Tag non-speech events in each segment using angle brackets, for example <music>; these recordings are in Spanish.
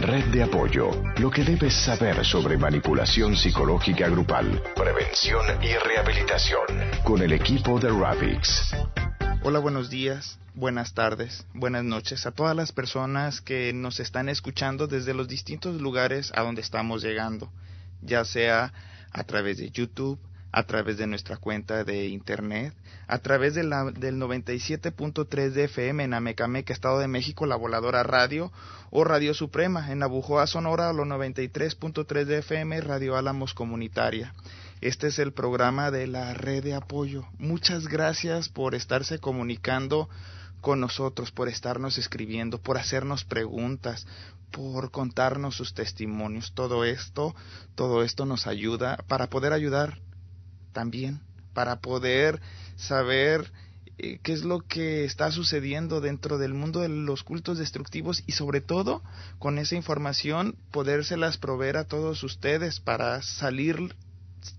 Red de apoyo. Lo que debes saber sobre manipulación psicológica grupal, prevención y rehabilitación. Con el equipo de Ravix. Hola, buenos días, buenas tardes, buenas noches a todas las personas que nos están escuchando desde los distintos lugares a donde estamos llegando, ya sea a través de YouTube, a través de nuestra cuenta de internet, a través del 97.3 de FM en Amecameca, Estado de México, la Voladora Radio, o Radio Suprema en Abujoa, Sonora, los 93.3 de FM, Radio Álamos Comunitaria. Este es el programa de la red de apoyo. Muchas gracias por estarse comunicando con nosotros, por estarnos escribiendo, por hacernos preguntas, por contarnos sus testimonios. Todo esto, todo esto nos ayuda para poder ayudar también para poder saber eh, qué es lo que está sucediendo dentro del mundo de los cultos destructivos y sobre todo con esa información podérselas proveer a todos ustedes para salir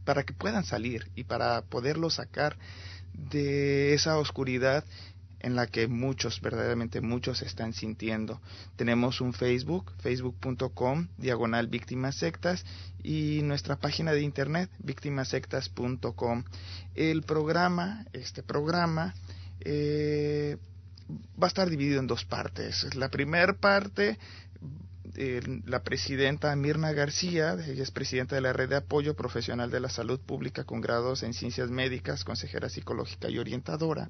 para que puedan salir y para poderlo sacar de esa oscuridad en la que muchos, verdaderamente muchos están sintiendo. Tenemos un Facebook, facebook.com, diagonal víctimas sectas, y nuestra página de internet, víctimasectas.com. El programa, este programa, eh, va a estar dividido en dos partes. La primera parte la presidenta Mirna García, ella es presidenta de la Red de Apoyo Profesional de la Salud Pública con grados en Ciencias Médicas, consejera psicológica y orientadora.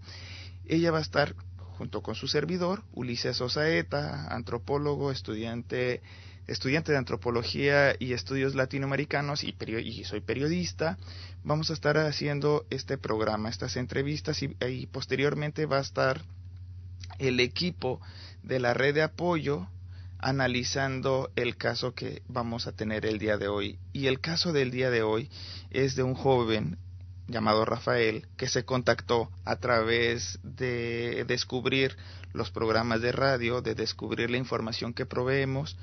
Ella va a estar junto con su servidor, Ulises Osaeta, antropólogo, estudiante, estudiante de antropología y estudios latinoamericanos y, soy periodista. Vamos a estar haciendo este programa, estas entrevistas y posteriormente va a estar el equipo de la red de apoyo analizando el caso que vamos a tener el día de hoy. Y el caso del día de hoy es de un joven llamado Rafael que se contactó a través de descubrir los programas de radio, de descubrir la información que proveemos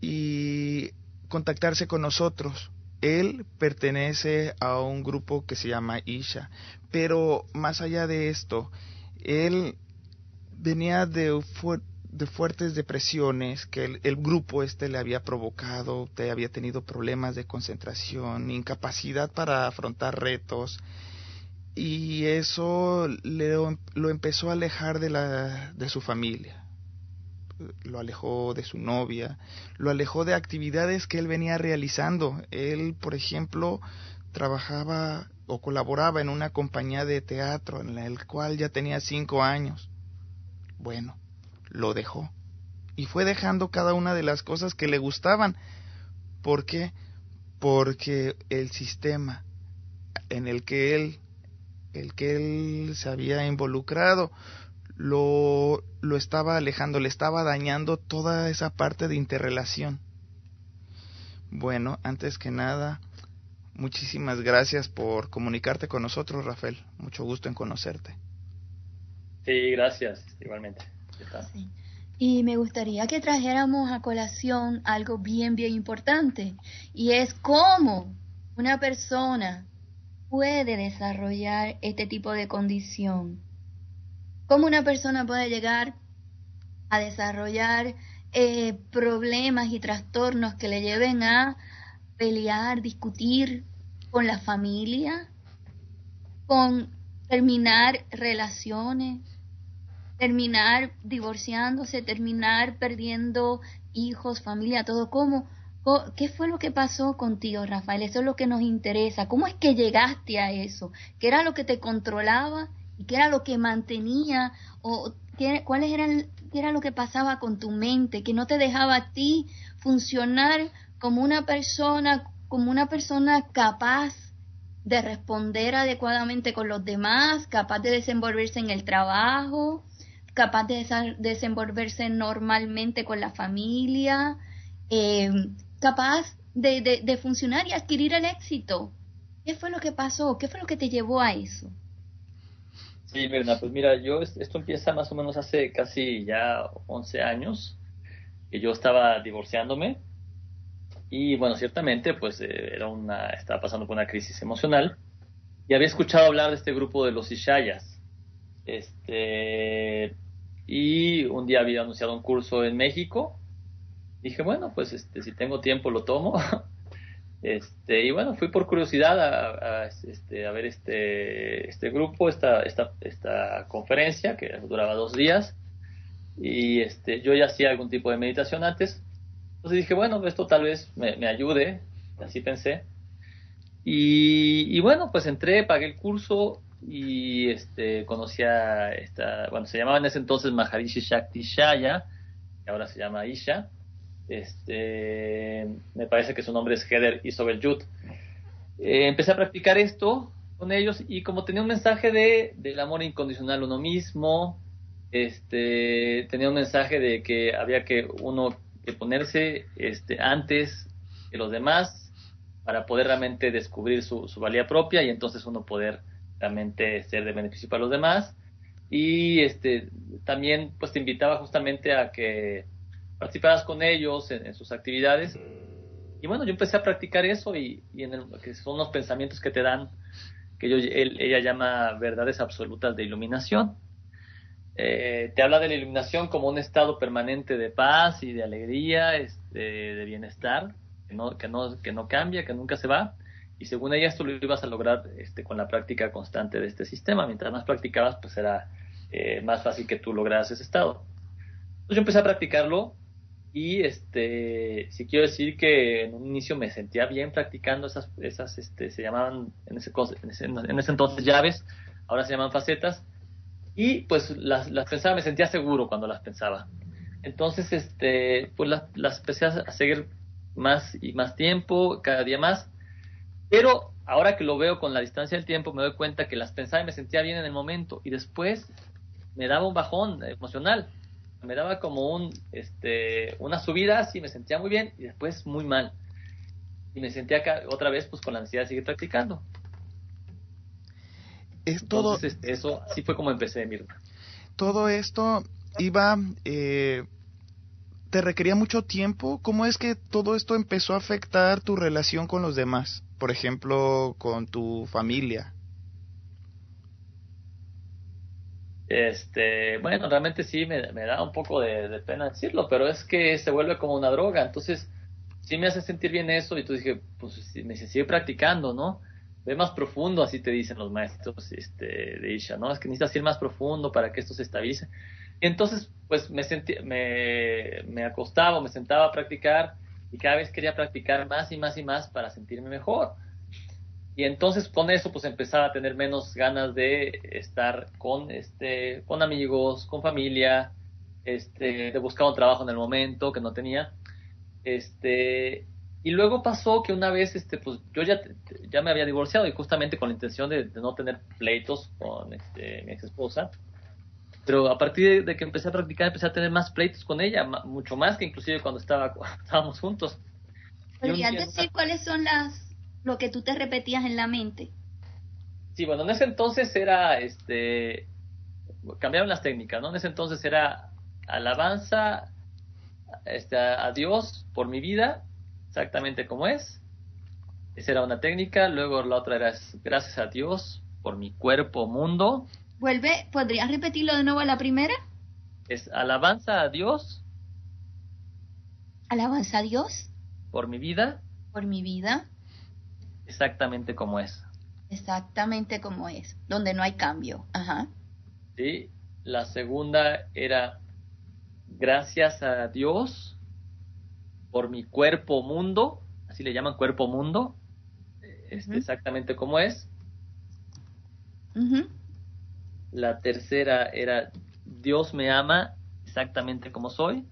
y contactarse con nosotros. Él pertenece a un grupo que se llama Isha, pero más allá de esto, él venía de de fuertes depresiones que el, grupo este le había provocado, te había tenido problemas de concentración, incapacidad para afrontar retos y eso le, lo empezó a alejar de, la, de su familia, lo alejó de su novia, lo alejó de actividades que él venía realizando. Él, por ejemplo, trabajaba o colaboraba en una compañía de teatro en la cual ya tenía cinco años. Bueno, lo dejó. Y fue dejando cada una de las cosas que le gustaban. ¿Por qué? Porque el sistema en el que él, el que él se había involucrado, lo, lo estaba alejando, le estaba dañando toda esa parte de interrelación. Bueno, antes que nada, muchísimas gracias por comunicarte con nosotros, Rafael. Mucho gusto en conocerte. Sí, gracias, igualmente. Y me gustaría que trajéramos a colación algo bien, bien importante, y es cómo una persona puede desarrollar este tipo de condición. Cómo una persona puede llegar a desarrollar eh, problemas y trastornos que le lleven a pelear, discutir con la familia, con terminar relaciones, terminar divorciándose, terminar perdiendo hijos, familia, todo. ¿Cómo? ¿Qué fue lo que pasó contigo, Rafael? Eso es lo que nos interesa. ¿Cómo es que llegaste a eso? ¿Qué era lo que te controlaba? ¿Y qué era lo que mantenía? ¿O qué, cuáles qué era lo que pasaba con tu mente? Que no te dejaba a ti funcionar como una persona, como una persona capaz de responder adecuadamente con los demás, capaz de desenvolverse en el trabajo, capaz de desenvolverse normalmente con la familia, eh, capaz de, de, funcionar y adquirir el éxito. ¿Qué fue lo que pasó? ¿Qué fue lo que te llevó a eso? Sí, Mirna, pues mira, yo esto empieza más o menos hace casi ya 11 años, que yo estaba divorciándome y bueno, ciertamente pues eh, era una, estaba pasando por una crisis emocional y había escuchado hablar de este grupo de los Ishayas. Este, y un día había anunciado un curso en México Dije, bueno, pues este, si tengo tiempo lo tomo. <laughs> Este, y bueno, fui por curiosidad a, este, a ver este, este grupo, esta, esta, esta conferencia que duraba dos días. Y este, yo ya hacía algún tipo de meditación antes. Entonces dije, bueno, esto tal vez me, me ayude. Así pensé. Y, y, bueno, pues entré, pagué el curso y este, conocí a esta, bueno, se llamaba en ese entonces Maharishi Shakti Shaya, que ahora se llama Isha este, me parece que su nombre es Heather Isobel. Eh, empecé a practicar esto con ellos y como tenía un mensaje de del amor incondicional uno mismo, este, tenía un mensaje de que había que uno que ponerse este, antes que los demás para poder realmente descubrir su, su valía propia y entonces uno poder realmente ser de beneficio para los demás. Y este, también pues te invitaba justamente a que participaras con ellos en, sus actividades. Y bueno, yo empecé a practicar eso y, en el, que son los pensamientos que te dan, que yo, ella llama verdades absolutas de iluminación. Eh, te habla de la iluminación como un estado permanente de paz y de alegría, este, de bienestar, que no, que, no, que no cambia, que nunca se va. Y según ella esto lo ibas a lograr este, con la práctica constante de este sistema. Mientras más practicabas, pues era eh, más fácil que tú lograras ese estado. Entonces yo empecé a practicarlo y este, si quiero decir que en un inicio me sentía bien practicando esas, esas este, se llamaban en ese, en ese, entonces llaves, ahora se llaman facetas. Y pues las, las, pensaba, me sentía seguro cuando las pensaba. Entonces, este, pues las, las empecé a seguir más y más tiempo, cada día más. Pero ahora que lo veo con la distancia del tiempo, me doy cuenta que las pensaba y me sentía bien en el momento. Y después me daba un bajón emocional me daba como un, este, una subida así, me sentía muy bien y después muy mal. Y me sentía acá, otra vez pues con la necesidad de seguir practicando. Es todo... Este, eso así fue como empecé, Mirna. Todo esto iba... Eh, ¿Te requería mucho tiempo? ¿Cómo es que todo esto empezó a afectar tu relación con los demás? Por ejemplo, con tu familia. Este, bueno, realmente sí me, da un poco de, pena decirlo, pero es que se vuelve como una droga, entonces sí me hace sentir bien eso y tú dije, pues me sigue practicando, ¿no? Ve más profundo, así te dicen los maestros este, de Isha, ¿no? Es que necesitas ir más profundo para que esto se estabilice. Y entonces, pues me, sentí, me, me acostaba, me sentaba a practicar y cada vez quería practicar más y más y más para sentirme mejor. Y entonces con eso pues empezaba a tener menos ganas de estar con este con amigos, con familia, este de buscar un trabajo en el momento que no tenía. Este y luego pasó que una vez este pues yo ya ya me había divorciado y justamente con la intención de, no tener pleitos con este, mi ex esposa. Pero a partir de, que empecé a practicar empecé a tener más pleitos con ella, mucho más que inclusive cuando estaba <laughs> estábamos juntos. ¿Podrías decir cuáles son las lo que tú te repetías en la mente. Sí, bueno, en ese entonces era, este, cambiaron las técnicas, ¿no? En ese entonces era alabanza este, a Dios por mi vida, exactamente como es. Esa era una técnica. Luego la otra era gracias a Dios por mi cuerpo, mundo. Vuelve, ¿podrías repetirlo de nuevo a la primera? Es alabanza a Dios. Alabanza a Dios. Por mi vida. Por mi vida exactamente como es. Exactamente como es, donde no hay cambio. Ajá. Sí, la segunda era gracias a Dios por mi cuerpo mundo, así le llaman cuerpo mundo, este, exactamente como es. La tercera era Dios me ama exactamente como soy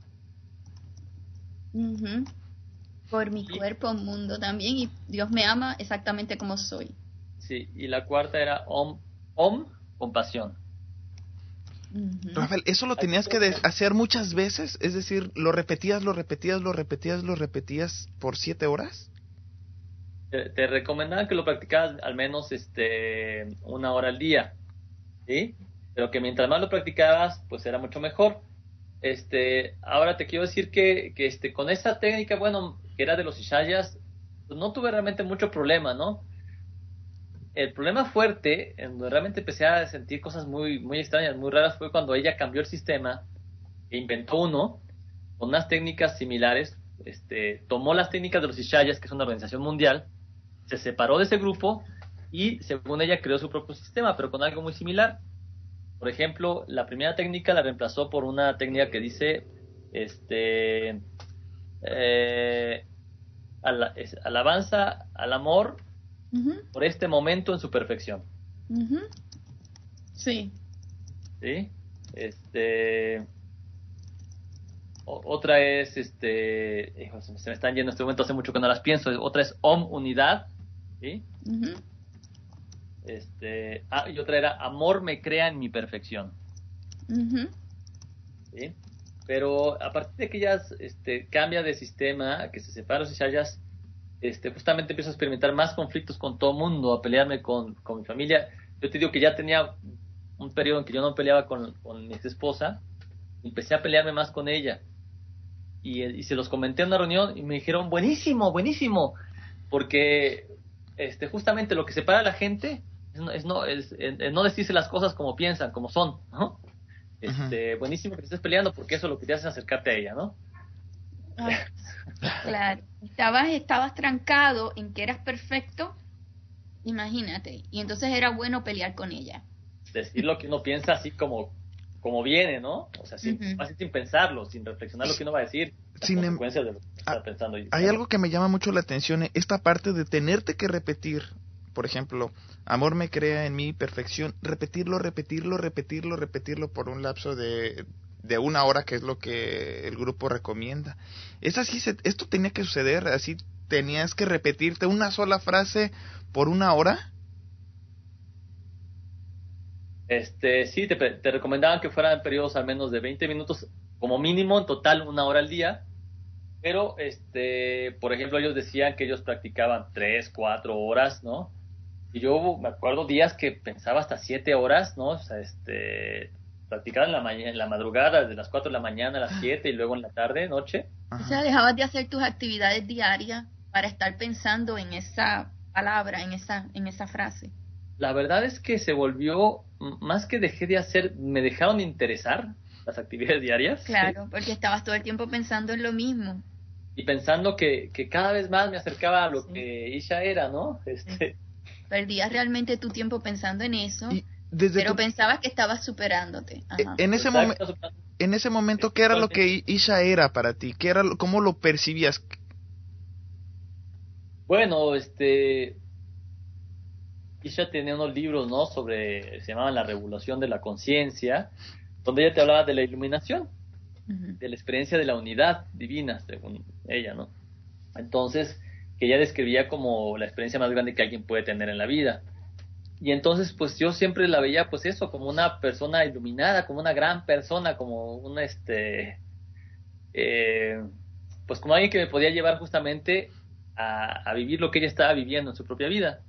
por mi cuerpo, mundo también, y Dios me ama exactamente como soy. Sí, y la cuarta era Om, Om compasión. Rafael, ¿eso lo tenías que hacer muchas veces? Es decir, ¿lo repetías, lo repetías, lo repetías, lo repetías por siete horas? Te, te recomendaban que lo practicaras al menos este, una hora al día, ¿sí? Pero que mientras más lo practicabas, pues era mucho mejor. Este, ahora te quiero decir que, que este, con esta técnica, bueno, que era de los Ishayas, pues no tuve realmente mucho problema, ¿no? El problema fuerte, donde realmente empecé a sentir cosas muy, muy extrañas, muy raras, fue cuando ella cambió el sistema e inventó uno con unas técnicas similares, este, tomó las técnicas de los Ishayas, que es una organización mundial, se separó de ese grupo y según ella creó su propio sistema, pero con algo muy similar. Por ejemplo, la primera técnica la reemplazó por una técnica que dice, este, eh, alabanza al amor por este momento en su perfección. Sí. Sí. Este. otra es, este. se me están yendo en este momento, hace mucho que no las pienso. Otra es Om Unidad. ¿Sí? Este. Ah, y otra era Amor me crea en mi perfección. ¿Sí? Pero a partir de que ellas este, cambia de sistema, que se separan los Ishayas, este, justamente empiezo a experimentar más conflictos con todo el mundo, a pelearme con, con mi familia. Yo te digo que ya tenía un periodo en que yo no peleaba con, con mi ex esposa, empecé a pelearme más con ella. Y, y, se los comenté en una reunión y me dijeron, buenísimo, buenísimo, porque este, justamente lo que separa a la gente es no, es, no decirse las cosas como piensan, como son, ¿no? Este, buenísimo que estés peleando porque eso es lo que te hace acercarte a ella, ¿no? Ah, claro, estabas, estabas trancado en que eras perfecto, imagínate, y entonces era bueno pelear con ella decir lo que uno piensa así como, como viene, ¿no? O sea, sin, sin pensarlo, sin reflexionar lo que uno va a decir, sin em- consecuencias de lo que está pensando. Hay algo que me llama mucho la atención, esta parte de tenerte que repetir, por ejemplo, amor me crea en mí perfección, repetirlo, repetirlo, repetirlo, repetirlo por un lapso de, de una hora, que es lo que el grupo recomienda. Es así, esto tenía que suceder, así tenías que repetirte una sola frase por una hora. Este, sí, te, te recomendaban que fueran periodos al menos de 20 minutos, como mínimo, en total una hora al día. Pero, este, por ejemplo, ellos decían que ellos practicaban 3, 4 horas, ¿no? Y yo me acuerdo días que pensaba hasta 7 horas, ¿no? O sea, este, practicaban en la, mañana, en la madrugada, desde las 4 de la mañana a las 7 y luego en la tarde, noche. O sea, dejabas de hacer tus actividades diarias para estar pensando en esa palabra, en esa, en esa frase. La verdad es que se volvió más que dejé de hacer, me dejaron interesar las actividades diarias. Claro, porque estabas todo el tiempo pensando en lo mismo. Y pensando que, que cada vez más me acercaba a lo que Isha era, ¿no? Este... Perdías realmente tu tiempo pensando en eso, pero pensabas que estabas superándote. E, en ese, momento en ese momento, ¿qué era lo que Isha era para ti? ¿Qué era, ¿Cómo lo percibías? Bueno, este, Isha tenía unos libros, ¿no? Sobre, se llamaban La Revolución de la Conciencia, donde ella te hablaba de la iluminación, de la experiencia de la unidad divina, según ella, ¿no? Entonces, que ella describía como la experiencia más grande que alguien puede tener en la vida. Y entonces, pues yo siempre la veía, pues eso, como una persona iluminada, como una gran persona, como una, este, eh, pues como alguien que me podía llevar justamente a, vivir lo que ella estaba viviendo en su propia vida.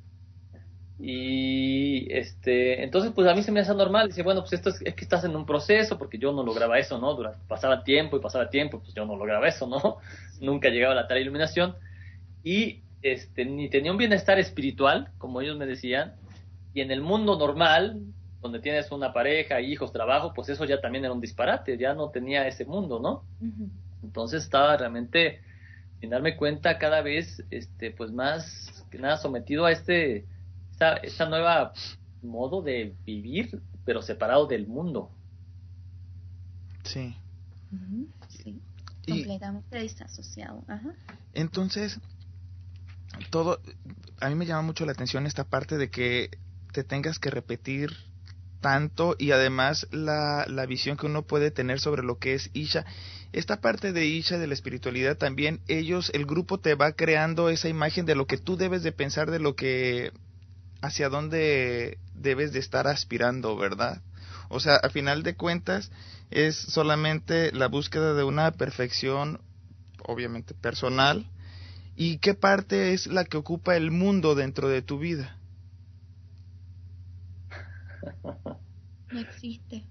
Y este, entonces pues a mí se me hace normal, dice, bueno, pues esto es, que estás en un proceso, porque yo no lograba eso, ¿no? Pasaba tiempo y pasaba tiempo, pues yo no lograba eso, ¿no? <laughs> Nunca llegaba a la tal iluminación. Y este, ni tenía un bienestar espiritual, como ellos me decían, y en el mundo normal, donde tienes una pareja, hijos, trabajo, pues eso ya también era un disparate, ya no tenía ese mundo, ¿no? Entonces estaba realmente, sin darme cuenta, cada vez, este, pues más que nada sometido a este esta, nueva modo de vivir, pero separado del mundo. Sí. sí. Completamente disasociado. Ajá. Entonces, todo, a mí me llama mucho la atención esta parte de que te tengas que repetir tanto y además la, la visión que uno puede tener sobre lo que es Isha. Esta parte de Isha, de la espiritualidad, también ellos, el grupo te va creando esa imagen de lo que tú debes de pensar, de lo que hacia dónde debes de estar aspirando, ¿verdad? O sea, a final de cuentas es solamente la búsqueda de una perfección, obviamente personal, y qué parte es la que ocupa el mundo dentro de tu vida. No existe.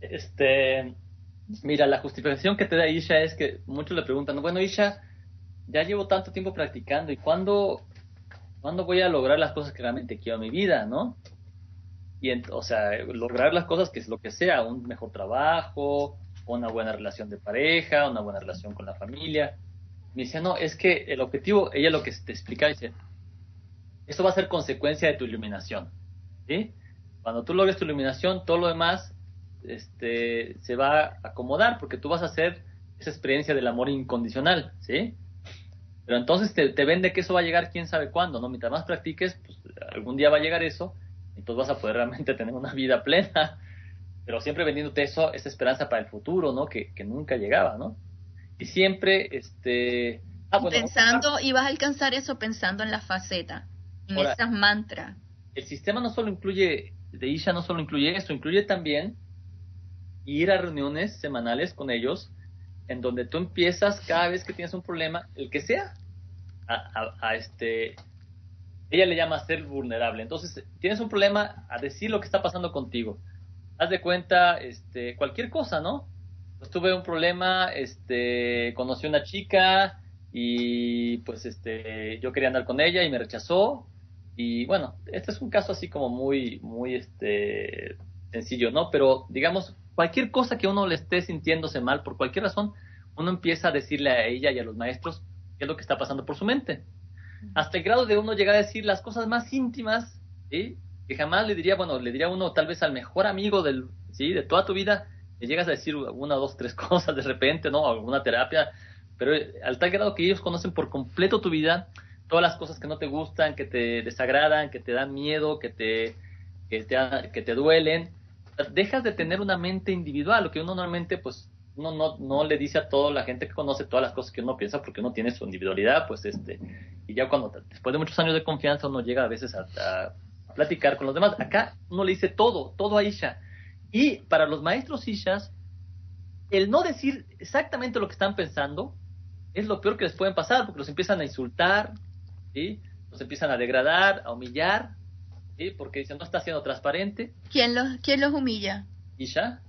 Este, mira, la justificación que te da Isha es que muchos le preguntan, bueno, Isha, ya llevo tanto tiempo practicando, ¿y cuándo ¿Cuándo voy a lograr las cosas que realmente quiero en mi vida, no? Y, o sea, lograr las cosas que es lo que sea, un mejor trabajo, una buena relación de pareja, una buena relación con la familia. Me decía, no, es que el objetivo, ella lo que te explica, dice, esto va a ser consecuencia de tu iluminación. ¿sí? Cuando tú logres tu iluminación, todo lo demás este, se va a acomodar porque tú vas a hacer esa experiencia del amor incondicional, ¿sí? Pero entonces te, te, vende que eso va a llegar quién sabe cuándo, ¿no? Mientras más practiques, pues algún día va a llegar eso, y entonces vas a poder realmente <laughs> tener una vida plena, pero siempre vendiéndote eso, esa esperanza para el futuro, ¿no? Que, que nunca llegaba, ¿no? Y siempre, este... Ah, bueno, pensando, y vas a alcanzar eso pensando en la faceta, en esas mantras. El sistema no solo incluye, de Isha no solo incluye eso, incluye también ir a reuniones semanales con ellos, en donde tú empiezas cada vez que tienes un problema, el que sea, a, este, ella le llama ser vulnerable. Entonces, tienes un problema a decir lo que está pasando contigo. Haz de cuenta, este, cualquier cosa, ¿no? Pues tuve un problema, este, conocí una chica y pues este, yo quería andar con ella y me rechazó. Y bueno, este es un caso así como muy, muy, este, sencillo, ¿no? Pero digamos, cualquier cosa que uno le esté sintiéndose mal por cualquier razón, uno empieza a decirle a ella y a los maestros qué es lo que está pasando por su mente. Hasta el grado de uno llegar a decir las cosas más íntimas, ¿sí? que jamás le diría, bueno, le diría uno tal vez al mejor amigo del, ¿sí? de toda tu vida, le llegas a decir una, dos, tres <laughs> cosas de repente, ¿no? Alguna terapia, pero al tal grado que ellos conocen por completo tu vida, todas las cosas que no te gustan, que te desagradan, que te dan miedo, que te, que te, que te duelen, dejas de tener una mente individual, lo que uno normalmente pues uno no, no le dice a toda la gente que conoce todas las cosas que uno piensa porque uno tiene su individualidad, pues este, y ya cuando después de muchos años de confianza uno llega a veces a, platicar con los demás. Acá uno le dice todo, todo a Isha. Y para los maestros Ishas, el no decir exactamente lo que están pensando es lo peor que les pueden pasar, porque los empiezan a insultar, ¿sí? los empiezan a degradar, a humillar, ¿sí? porque dicen no está siendo transparente. ¿Quién los, quién los humilla? Isha.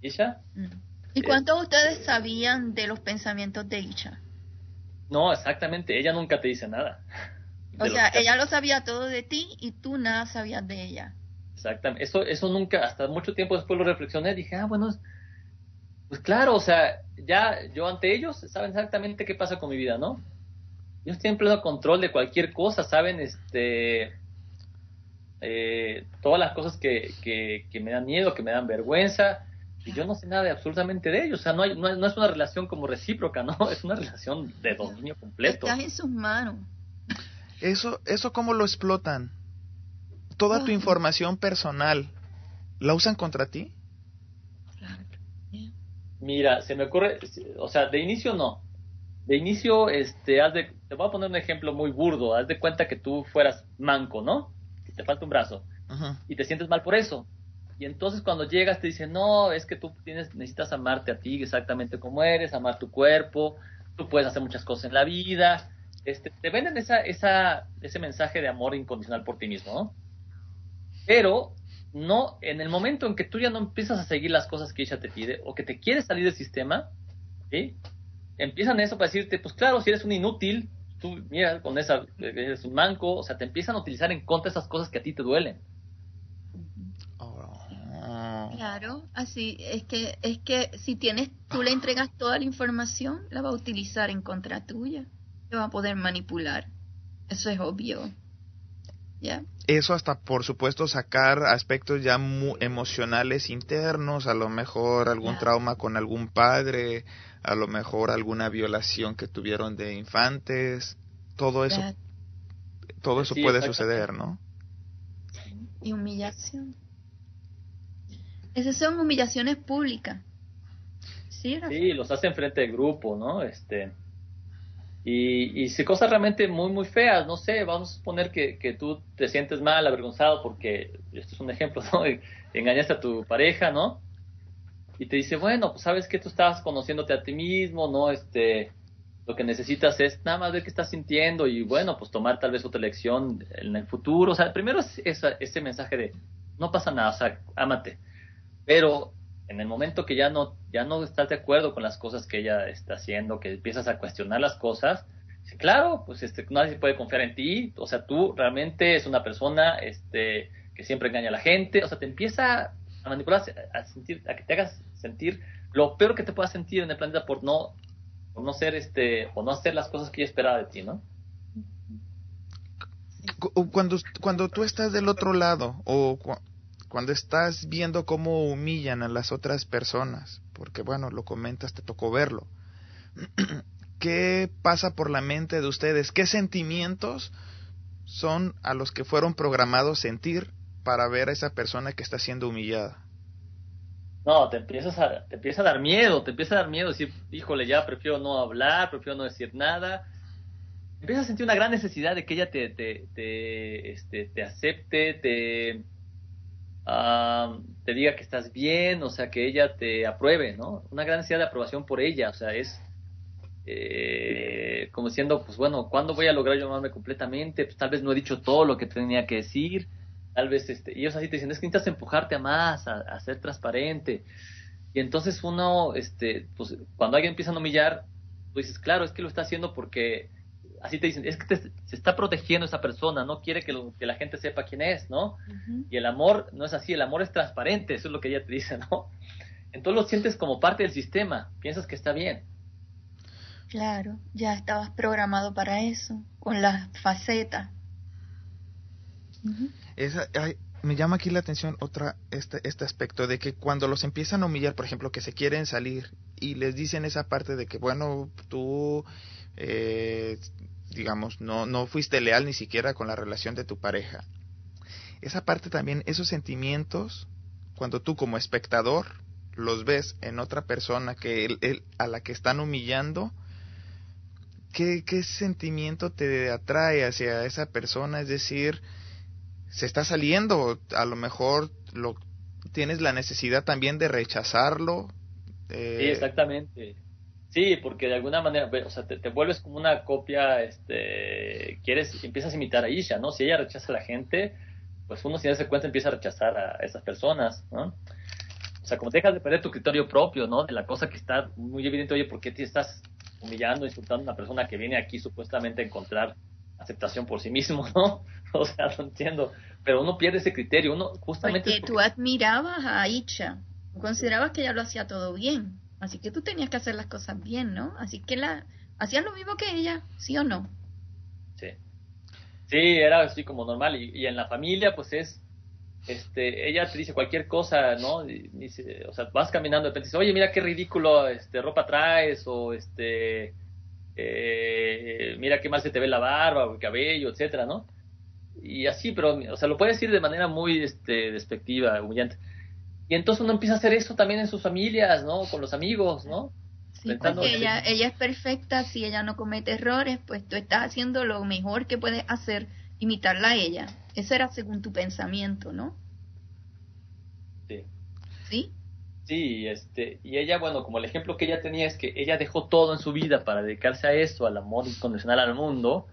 Isha. Mm. ¿Y cuántos de ustedes sabían de los pensamientos de Isha? No, exactamente, ella nunca te dice nada. O sea, ella lo sabía todo de ti y tú nada sabías de ella. Exactamente, eso, eso nunca, hasta mucho tiempo después lo reflexioné, dije, ah, bueno, pues claro, o sea, ya yo ante ellos saben exactamente qué pasa con mi vida, ¿no? Ellos tienen pleno control de cualquier cosa, saben, este, eh, todas las cosas que, que me dan miedo, que me dan vergüenza, y yo no sé nada de absolutamente de ellos. O sea, no, hay, no, es una relación como recíproca, <laughs> ¿no? Es una relación de dominio completo. Estás en sus manos. Eso, eso cómo lo explotan. Toda tu información personal, ¿la usan contra ti? Mira, se me ocurre, o sea, de inicio no. De inicio, este, haz de, te voy a poner un ejemplo muy burdo. Haz de cuenta que tú fueras manco, ¿no? Que te falta un brazo. Y te sientes mal por eso y entonces cuando llegas te dicen, no, es que tú tienes, necesitas amarte a ti exactamente como eres, amar tu cuerpo, tú puedes hacer muchas cosas en la vida. Este, te venden esa, esa, ese mensaje de amor incondicional por ti mismo, ¿no? Pero no, en el momento en que tú ya no empiezas a seguir las cosas que ella te pide o que te quieres salir del sistema, ¿sí? empiezan eso para decirte, pues claro, si eres un inútil, tú, mira, con esa, eres un manco, o sea, te empiezan a utilizar en contra esas cosas que a ti te duelen. Claro, así es que es que si tienes tú le entregas toda la información, la va a utilizar en contra tuya. Te va a poder manipular. Eso es obvio. Eso hasta por supuesto sacar aspectos ya muy emocionales internos, a lo mejor algún trauma con algún padre, a lo mejor alguna violación que tuvieron de infantes, todo eso todo eso puede suceder, ¿no? Y humillación. Esas son humillaciones públicas. Sí, sí los hacen frente del grupo, ¿no? Este, y, y si cosas realmente muy, muy feas, no sé, vamos a suponer que, que tú te sientes mal, avergonzado, porque, esto es un ejemplo, <laughs> ¿no? Engañaste a tu pareja, ¿no? Y te dice, bueno, pues sabes que tú estás conociéndote a ti mismo, ¿no? Este, lo que necesitas es nada más ver qué estás sintiendo y bueno, pues tomar tal vez otra lección en el futuro. O sea, primero es ese mensaje de, no pasa nada, o sea, ámate. Pero en el momento que ya no, ya no estás de acuerdo con las cosas que ella está haciendo, que empiezas a cuestionar las cosas, claro, pues este, nadie puede confiar en ti, o sea, tú realmente es una persona este, que siempre engaña a la gente, o sea, te empieza a manipular, a, sentir, a que te hagas sentir lo peor que te puedas sentir en el planeta por no, no ser este, o no hacer las cosas que ella esperaba de ti, ¿no? Cuando, cuando tú estás del otro lado, o cuando estás viendo cómo humillan a las otras personas, porque bueno, lo comentas, te tocó verlo. <clears throat> ¿Qué pasa por la mente de ustedes? ¿Qué sentimientos son a los que fueron programados sentir para ver a esa persona que está siendo humillada? No, te empiezas a, te empieza a dar miedo, te empieza a dar miedo, decir, híjole, ya prefiero no hablar, prefiero no decir nada. Empiezas a sentir una gran necesidad de que ella te, te, te, este, te acepte, te, te diga que estás bien, o sea, que ella te apruebe, ¿no? Una gran necesidad de aprobación por ella, o sea, es eh, como diciendo, pues bueno, ¿cuándo voy a lograr yo completamente? Pues tal vez no he dicho todo lo que tenía que decir, tal vez, este, y ellos así te dicen, es que necesitas empujarte a más, a, ser transparente. Y entonces uno, este, pues cuando alguien empieza a humillar, tú dices, claro, es que lo está haciendo porque así te dicen, es que se está protegiendo esa persona, no quiere que, que, la gente sepa quién es, ¿no? Y el amor no es así, el amor es transparente, eso es lo que ella te dice, ¿no? Entonces lo sientes como parte del sistema, piensas que está bien. Claro, ya estabas programado para eso, con la faceta. Esa, me llama aquí la atención otra este, este aspecto de que cuando los empiezan a humillar, por ejemplo, que se quieren salir y les dicen esa parte de que, bueno, tú eh, digamos, no, no fuiste leal ni siquiera con la relación de tu pareja. Esa parte también, esos sentimientos, cuando tú como espectador los ves en otra persona que él, a la que están humillando, ¿qué, ¿qué sentimiento te atrae hacia esa persona? Es decir, se está saliendo, a lo mejor lo, tienes la necesidad también de rechazarlo. Eh, sí, exactamente. Sí, porque de alguna manera, o sea, te, vuelves como una copia, este, quieres, empiezas a imitar a Isha, ¿no? Si ella rechaza a la gente, pues uno sin darse cuenta empieza a rechazar a esas personas, ¿no? O sea, como dejas de perder tu criterio propio, ¿no? De la cosa que está muy evidente, oye, ¿por qué te estás humillando, insultando a una persona que viene aquí supuestamente a encontrar aceptación por sí mismo, <laughs> ¿no? O sea, no entiendo. Pero uno pierde ese criterio, uno justamente... Porque, porque... tú admirabas a Isha, considerabas que ella lo hacía todo bien. Así que tú tenías que hacer las cosas bien, ¿no? Así que la hacían lo mismo que ella, ¿sí o no? Sí. Sí, era así como normal. Y, en la familia, pues es, este, ella te dice cualquier cosa, ¿no? dice, o sea, vas caminando y de repente dice, oye, mira qué ridículo, este, ropa traes, o este, eh, mira qué mal se te ve la barba, o el cabello, etcétera, ¿no? Y así, pero, o sea, lo puede decir de manera muy, este, despectiva, humillante. Y entonces uno empieza a hacer eso también en sus familias, ¿no? Con los amigos, ¿no? Sí, porque ella, ella es perfecta, si ella no comete errores, pues tú estás haciendo lo mejor que puedes hacer, imitarla a ella. Ese era según tu pensamiento, ¿no? Sí. ¿Sí? Sí, este, y ella, bueno, como el ejemplo que ella tenía es que ella dejó todo en su vida para dedicarse a eso, al amor incondicional al mundo,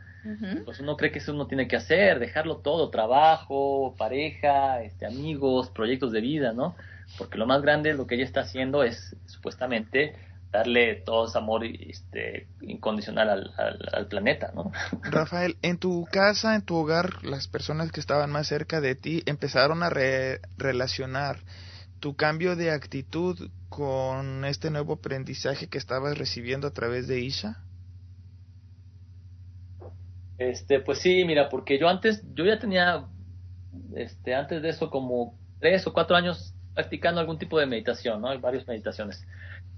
pues uno cree que eso uno tiene que hacer, dejarlo todo, trabajo, pareja, este, amigos, proyectos de vida, ¿no? Porque lo más grande, lo que ella está haciendo es supuestamente darle todo ese amor este, incondicional al, planeta, ¿no? <laughs> Rafael, en tu casa, en tu hogar, las personas que estaban más cerca de ti empezaron a relacionar tu cambio de actitud con este nuevo aprendizaje que estabas recibiendo a través de Isha? Este, pues sí, mira, porque yo antes, yo ya tenía, este, antes de eso como tres o cuatro años practicando algún tipo de meditación, ¿no? Varias meditaciones.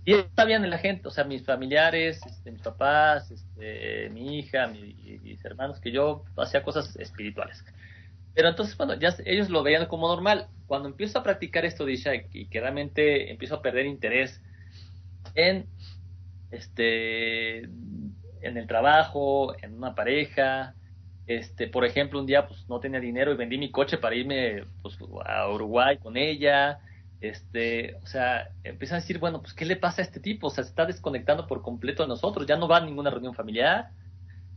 Y sabían la gente, o sea, mis familiares, este, mis papás, este, mi hija, mis hermanos, que yo hacía cosas espirituales. Pero entonces, bueno, ya ellos lo veían como normal. Cuando empiezo a practicar esto Isha y que realmente empiezo a perder interés en este en el trabajo, en una pareja. Este, por ejemplo, un día pues no tenía dinero y vendí mi coche para irme pues, a Uruguay con ella. Este, o sea, empieza a decir, bueno, pues ¿qué le pasa a este tipo? O sea, se está desconectando por completo de nosotros, ya no va a ninguna reunión familiar.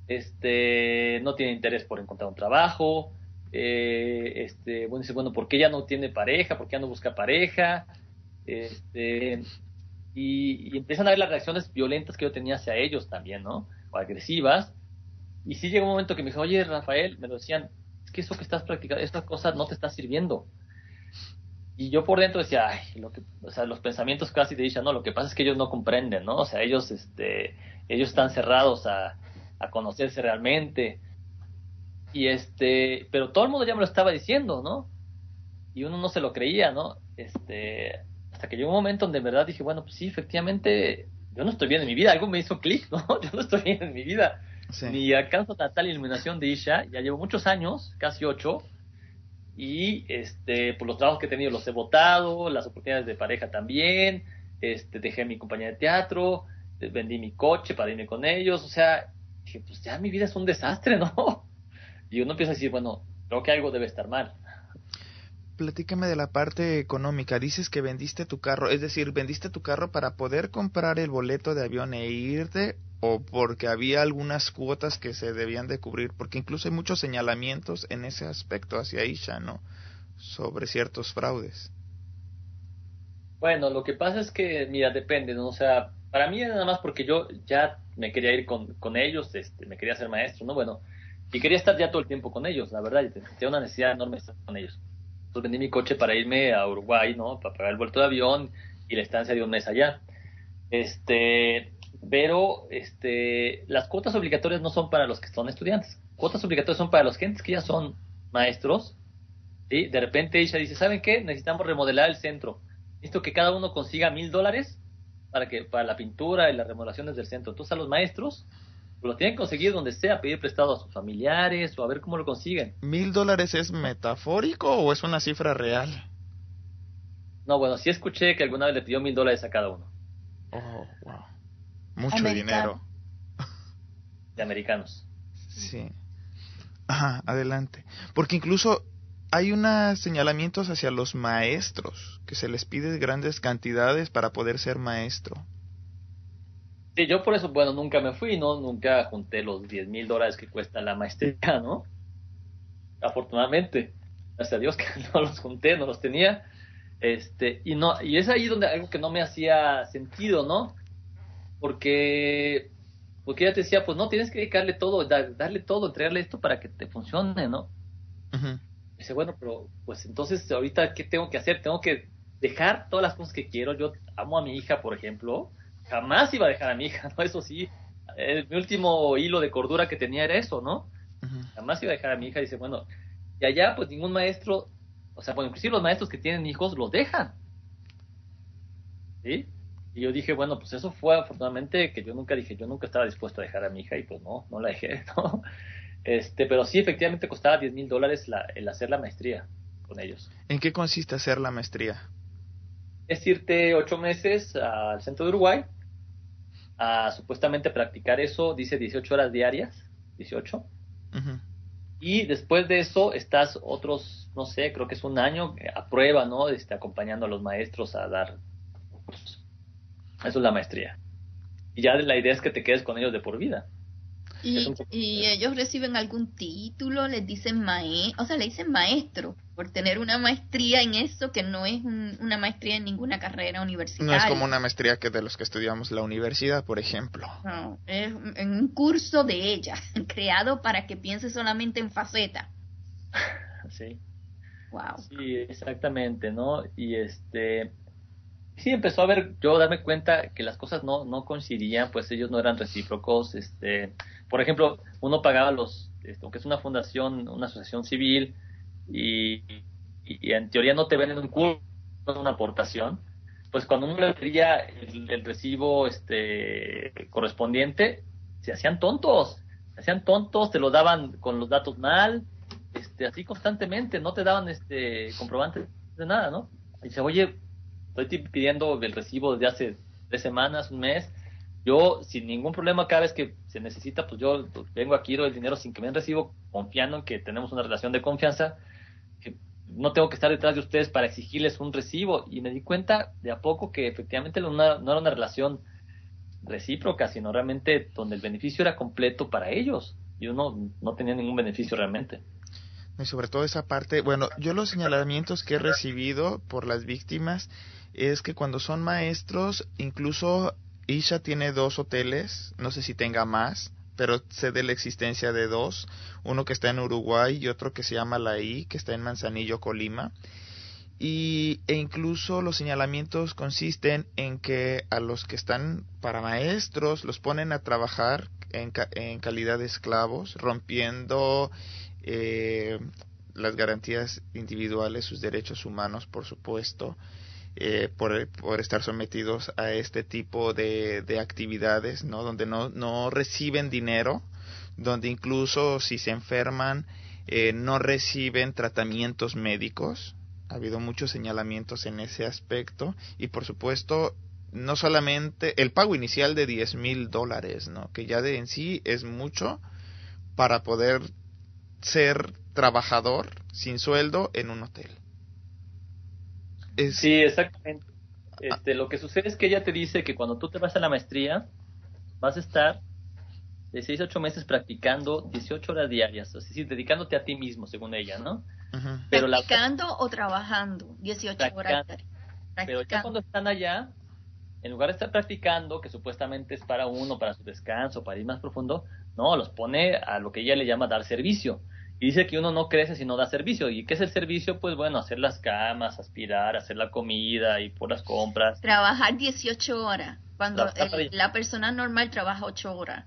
Este, no tiene interés por encontrar un trabajo. Eh, este, bueno, dice, bueno, ¿por qué ya no tiene pareja? ¿Por qué ya no busca pareja? Este, y, empiezan a ver las reacciones violentas que yo tenía hacia ellos también, ¿no? O agresivas. Y sí llegó un momento que me dijo, oye, Rafael, me lo decían, es que eso que estás practicando, esta cosa no te está sirviendo. Y yo por dentro decía, ay, lo que, o sea, los pensamientos casi te dicen, no, lo que pasa es que ellos no comprenden, ¿no? O sea, ellos, este, ellos están cerrados a, a conocerse realmente. Y este, pero todo el mundo ya me lo estaba diciendo, ¿no? Y uno no se lo creía, ¿no? Este, hasta que llegó un momento donde en verdad dije, bueno, pues sí, efectivamente, yo no estoy bien en mi vida, algo me hizo clic, ¿no? <laughs> Yo no estoy bien en mi vida. Ni alcanzo tal iluminación de Isha, ya llevo muchos años, casi ocho, y este, por los trabajos que he tenido los he votado, las oportunidades de pareja también, este, dejé mi compañía de teatro, vendí mi coche para irme con ellos, o sea, dije, pues ya mi vida es un desastre, <laughs> ¿no? Y uno empieza a decir, bueno, creo que algo debe estar mal. Platícame de la parte económica. Dices que vendiste tu carro, es decir, vendiste tu carro para poder comprar el boleto de avión e irte o porque había algunas cuotas que se debían de cubrir, porque incluso hay muchos señalamientos en ese aspecto hacia Isha, ¿no? Sobre ciertos fraudes. Bueno, lo que pasa es que, mira, depende, ¿no? O sea, para mí nada más porque yo ya me quería ir con, con ellos, este, me quería ser maestro, ¿no? Bueno, y quería estar ya todo el tiempo con ellos, la verdad, tenía una necesidad enorme de estar con ellos. Entonces vendí mi coche para irme a Uruguay, ¿no? Para pagar el vuelto de avión y la estancia de un mes allá. Este, pero este, las cuotas obligatorias no son para los que son estudiantes. Cuotas obligatorias son para los gentes que ya son maestros. ¿sí? De repente ella dice, ¿saben qué? Necesitamos remodelar el centro. Necesito que cada uno consiga mil dólares para que para la pintura y las remodelaciones del centro. Entonces a los maestros lo tienen que conseguir donde sea, pedir prestado a sus familiares o a ver cómo lo consiguen. ¿Mil dólares es metafórico o es una cifra real? No, bueno, sí escuché que alguna vez le pidió mil dólares a cada uno. Oh, wow. Mucho dinero. <laughs> De americanos. Sí. Ajá, adelante. Porque incluso hay unos señalamientos hacia los maestros, que se les pide grandes cantidades para poder ser maestro. Sí, yo por eso, bueno, nunca me fui, ¿no? Nunca junté los 10 mil dólares que cuesta la maestría, ¿no? Afortunadamente, gracias a Dios que <laughs> no los junté, no los tenía. Este, y no, y es ahí donde algo que no me hacía sentido, ¿no? Porque, porque ella te decía, pues no, tienes que dedicarle todo, darle todo, entregarle esto para que te funcione, ¿no? Dice, bueno, pero pues entonces ahorita, ¿qué tengo que hacer? Tengo que dejar todas las cosas que quiero. Yo amo a mi hija, por ejemplo, jamás iba a dejar a mi hija, <laughs> ¿no? Eso sí, el, mi último hilo de cordura que tenía era eso, ¿no? Jamás iba a dejar a mi hija. Dice, bueno, y allá pues ningún maestro, o sea, bueno, inclusive los maestros que tienen hijos los dejan. ¿Sí? Y yo dije, bueno, pues eso fue afortunadamente que yo nunca dije, yo nunca estaba dispuesto a dejar a mi hija y pues no, no la dejé, <laughs> ¿no? Este, pero sí, efectivamente costaba 10 mil dólares el hacer la maestría con ellos. ¿En qué consiste hacer la maestría? Es irte ocho meses al centro de Uruguay, a supuestamente practicar eso, dice 18 horas diarias, 18. Y después de eso estás otros, no sé, creo que es un año a prueba, ¿no? Este, acompañando a los maestros a dar Eso es la maestría. Y ya la idea es que te quedes con ellos de por vida. Y, ellos reciben algún título, les dicen maestro, o sea, le dicen maestro por tener una maestría en eso que no es una maestría en ninguna carrera universitaria. No es como una maestría que de los que estudiamos la universidad, por ejemplo. No, es en un curso de ella, <laughs> creado para que piense solamente en faceta. <laughs> Sí. Wow. Sí, exactamente, ¿no? Y este sí empezó a ver yo darme cuenta que las cosas no no coincidían, pues ellos no eran recíprocos, este por ejemplo, uno pagaba los, este, aunque es una fundación, una asociación civil, y, en teoría no te venden un curso, una aportación, pues cuando uno le pedía el, recibo este correspondiente, se hacían tontos, se hacían tontos, te lo daban con los datos mal, este, así constantemente, no te daban este comprobante de nada, ¿no? Y dice, oye, estoy pidiendo el recibo desde hace tres semanas, un mes, yo, sin ningún problema, cada vez que se necesita, pues yo vengo aquí, doy el dinero sin que me den recibo, confiando en que tenemos una relación de confianza, no tengo que estar detrás de ustedes para exigirles un recibo. Y me di cuenta de a poco que efectivamente no, era una relación recíproca, sino realmente donde el beneficio era completo para ellos. y uno no tenía ningún beneficio realmente. Y sobre todo esa parte, bueno, yo los señalamientos que he recibido por las víctimas es que cuando son maestros, incluso Isha tiene dos hoteles, no sé si tenga más, pero sé de la existencia de dos, uno que está en Uruguay y otro que se llama La I, que está en Manzanillo, Colima. y, e incluso los señalamientos consisten en que a los que están para maestros los ponen a trabajar en, en calidad de esclavos, rompiendo eh, las garantías individuales, sus derechos humanos, por supuesto, eh, por, estar sometidos a este tipo de, de actividades, ¿no? Donde no, no reciben dinero, donde incluso si se enferman eh, no reciben tratamientos médicos. Ha habido muchos señalamientos en ese aspecto y por supuesto no solamente el pago inicial de 10 mil dólares, ¿no? que ya de en sí es mucho para poder ser trabajador sin sueldo en un hotel. Sí, exactamente. Este, lo que sucede es que ella te dice que cuando tú te vas a la maestría, vas a estar de 6 a 8 meses practicando 18 horas diarias, es decir, dedicándote a ti mismo, según ella, ¿no? Pero ¿Practicando o trabajando 18 horas? Pero ya cuando están allá, en lugar de estar practicando, que supuestamente es para uno, para su descanso, para ir más profundo, no, los pone a lo que ella le llama dar servicio. Y dice que uno no crece si no da servicio. ¿Y qué es el servicio? Pues bueno, hacer las camas, aspirar, hacer la comida y por las compras. Trabajar 18 horas, cuando la persona normal trabaja 8 horas.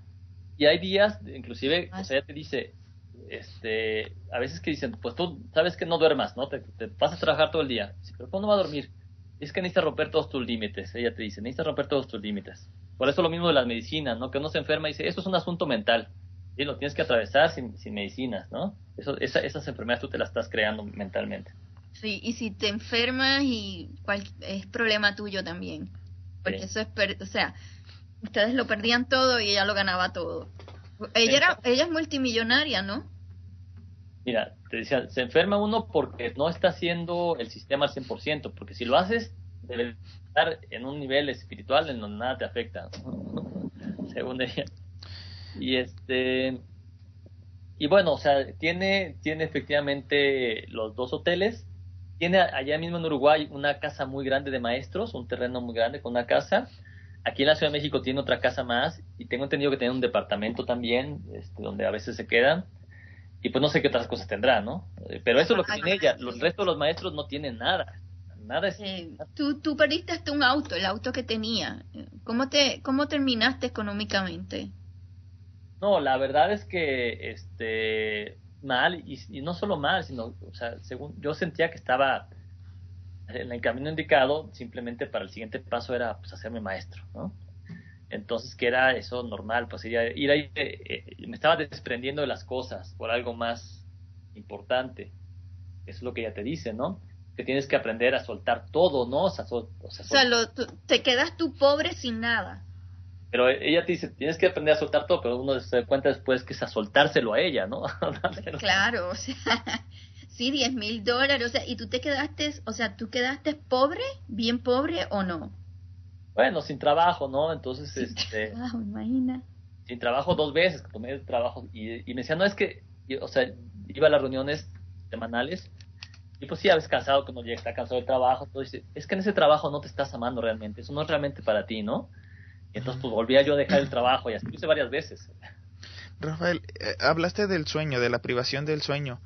Y hay días, inclusive, o sea, ella te dice, este, a veces que dicen, pues tú sabes que no duermas, ¿no? Te, te vas a trabajar todo el día. pero ¿cuándo va a dormir? Es que necesitas romper todos tus límites. Ella te dice, necesitas romper todos tus límites. Por eso lo mismo de las medicinas, ¿no? Que uno se enferma y dice, eso es un asunto mental. Y lo tienes que atravesar sin, sin medicinas, ¿no? Eso, esa, esas enfermedades tú te las estás creando mentalmente. Sí, y si te enfermas y es problema tuyo también. Porque eso es, o sea, ustedes lo perdían todo y ella lo ganaba todo. Ella era, ella es multimillonaria, ¿no? Mira, te decía, se enferma uno porque no está haciendo el sistema al 100%, porque si lo haces, debe estar en un nivel espiritual en donde nada te afecta, <laughs> según ella. Y este y bueno, o sea, tiene tiene efectivamente los dos hoteles, tiene allá mismo en Uruguay una casa muy grande de maestros, un terreno muy grande con una casa. Aquí en la Ciudad de México tiene otra casa más y tengo entendido que tiene un departamento también, este, donde a veces se quedan y pues no sé qué otras cosas tendrá, ¿no? Eh, pero eso es lo que tiene ella. Los restos de los maestros no tienen nada. Nada es... tú, tú perdiste hasta un auto, el auto que tenía. ¿Cómo, te, cómo terminaste económicamente? No, la verdad es que este mal, y, no solo mal, sino, o sea, según yo sentía que estaba en el camino indicado, simplemente para el siguiente paso era pues hacerme maestro, ¿no? Entonces, que era eso normal, pues ir ahí, eh, eh, me estaba desprendiendo de las cosas por algo más importante. Eso es lo que ella te dice, ¿no? Que tienes que aprender a soltar todo, ¿no? O sea, te quedas tú pobre sin nada. Pero ella te dice, tienes que aprender a soltar todo, pero uno se da cuenta después que es a soltárselo a ella, ¿no? <laughs> claro, o sea, <laughs> sí, 10 mil dólares, o sea, ¿y tú te quedaste, o sea, tú quedaste pobre, bien pobre o no? bueno, sin trabajo, ¿no? Entonces, este... imagina. Sin trabajo dos veces, tomé el trabajo y, y me decía, no, es que, o sea, iba a las reuniones semanales y pues sí, a veces cansado cuando llega, está cansado del trabajo, entonces es que en ese trabajo no te estás amando realmente, eso no es realmente para ti, ¿no? Y entonces pues volvía yo a dejar el trabajo y así lo hice varias veces. Rafael, eh, hablaste del sueño, de la privación del sueño.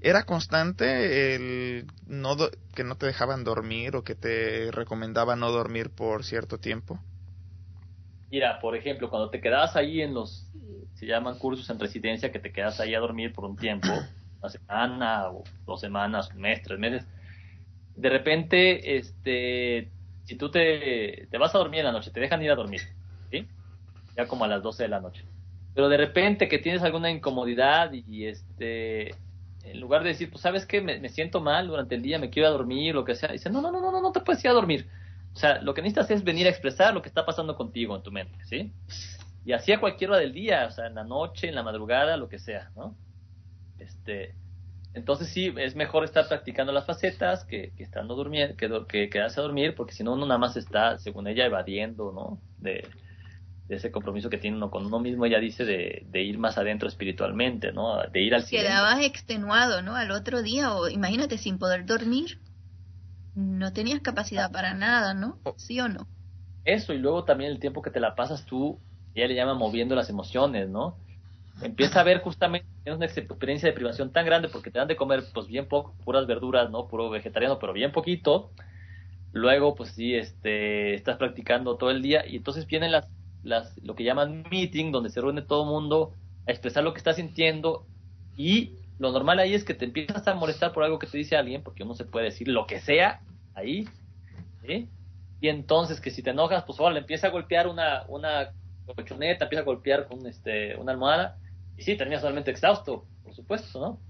¿Era constante el no que no te dejaban dormir o que te recomendaban no dormir por cierto tiempo? Mira, por ejemplo, cuando te quedabas ahí en los, se llaman cursos en residencia, que te quedas ahí a dormir por un tiempo, <clears throat> una semana o dos semanas, un mes, tres meses, de repente, este, si tú te, te vas a dormir en la noche, te dejan ir a dormir, ¿sí? Ya como a las 12 de la noche. Pero de repente que tienes alguna incomodidad y este en lugar de decir, pues sabes que me, siento mal durante el día, me quiero ir a dormir, lo que sea, dice, no, no, no, no, no te puedes ir a dormir. O sea, lo que necesitas es venir a expresar lo que está pasando contigo en tu mente, ¿sí? Y así a cualquier hora del día, o sea, en la noche, en la madrugada, lo que sea, ¿no? Este, entonces sí, es mejor estar practicando las facetas que, que estando durmiendo, que, que quedarse a dormir, porque si no uno nada más está, según ella, evadiendo, ¿no? De, de ese compromiso que tiene uno con uno mismo, ella dice de, de ir más adentro espiritualmente, ¿no? De ir al cielo. Quedabas extenuado, ¿no? Al otro día, o imagínate, sin poder dormir, no tenías capacidad para nada, ¿no? ¿Sí o no? Eso, y luego también el tiempo que te la pasas tú, ella le llama moviendo las emociones, ¿no? empieza a ver justamente una experiencia de privación tan grande porque te dan de comer pues bien poco, puras verduras, ¿no? Puro vegetariano, pero bien poquito. Luego, pues sí, este, estás practicando todo el día y entonces vienen las, las, lo que llaman meeting, donde se reúne todo el mundo a expresar lo que está sintiendo y lo normal ahí es que te empiezas a molestar por algo que te dice alguien, porque uno se puede decir lo que sea ahí, ¿sí? Y entonces que si te enojas, pues le empieza a golpear una, una colchoneta, empieza a golpear con este, una almohada, y sí, terminas totalmente exhausto, por supuesto, ¿no?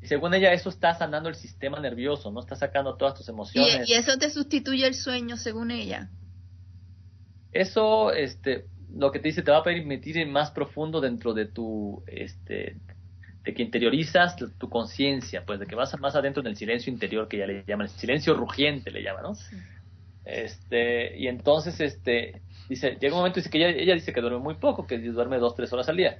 Y según ella, eso está sanando el sistema nervioso, ¿no? Está sacando todas tus emociones. ¿Y, eso te sustituye el sueño, según ella? Eso, este, lo que te dice, te va a permitir ir más profundo dentro de tu, este, de que interiorizas tu conciencia, pues de que vas más adentro en el silencio interior que ya le llaman, el silencio rugiente le llaman, ¿no? Este, y entonces, este, dice, llega un momento dice que ella, ella dice que duerme muy poco, que duerme dos, tres horas al día.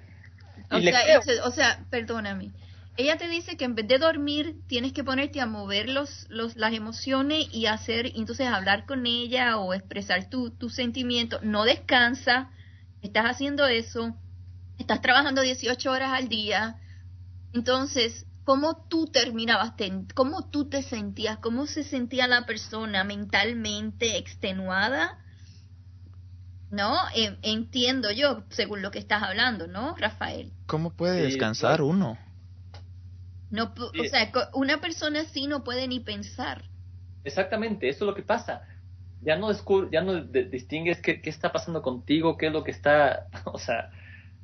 O, sea, o sea, perdóname. Ella te dice que en vez de dormir tienes que ponerte a mover los, los, las emociones y hacer, entonces hablar con ella o expresar tu, tu sentimiento. No descansa, estás haciendo eso, estás trabajando 18 horas al día. Entonces, ¿cómo tú terminabas? ¿Cómo tú te sentías? ¿Cómo se sentía la persona mentalmente extenuada? ¿No? entiendo yo, según lo que estás hablando, ¿no, Rafael? ¿Cómo puede descansar uno? No, o sea, una persona así no puede ni pensar. Exactamente, eso es lo que pasa. Ya no ya no distingues qué, está pasando contigo, qué es lo que está, <laughs> o sea,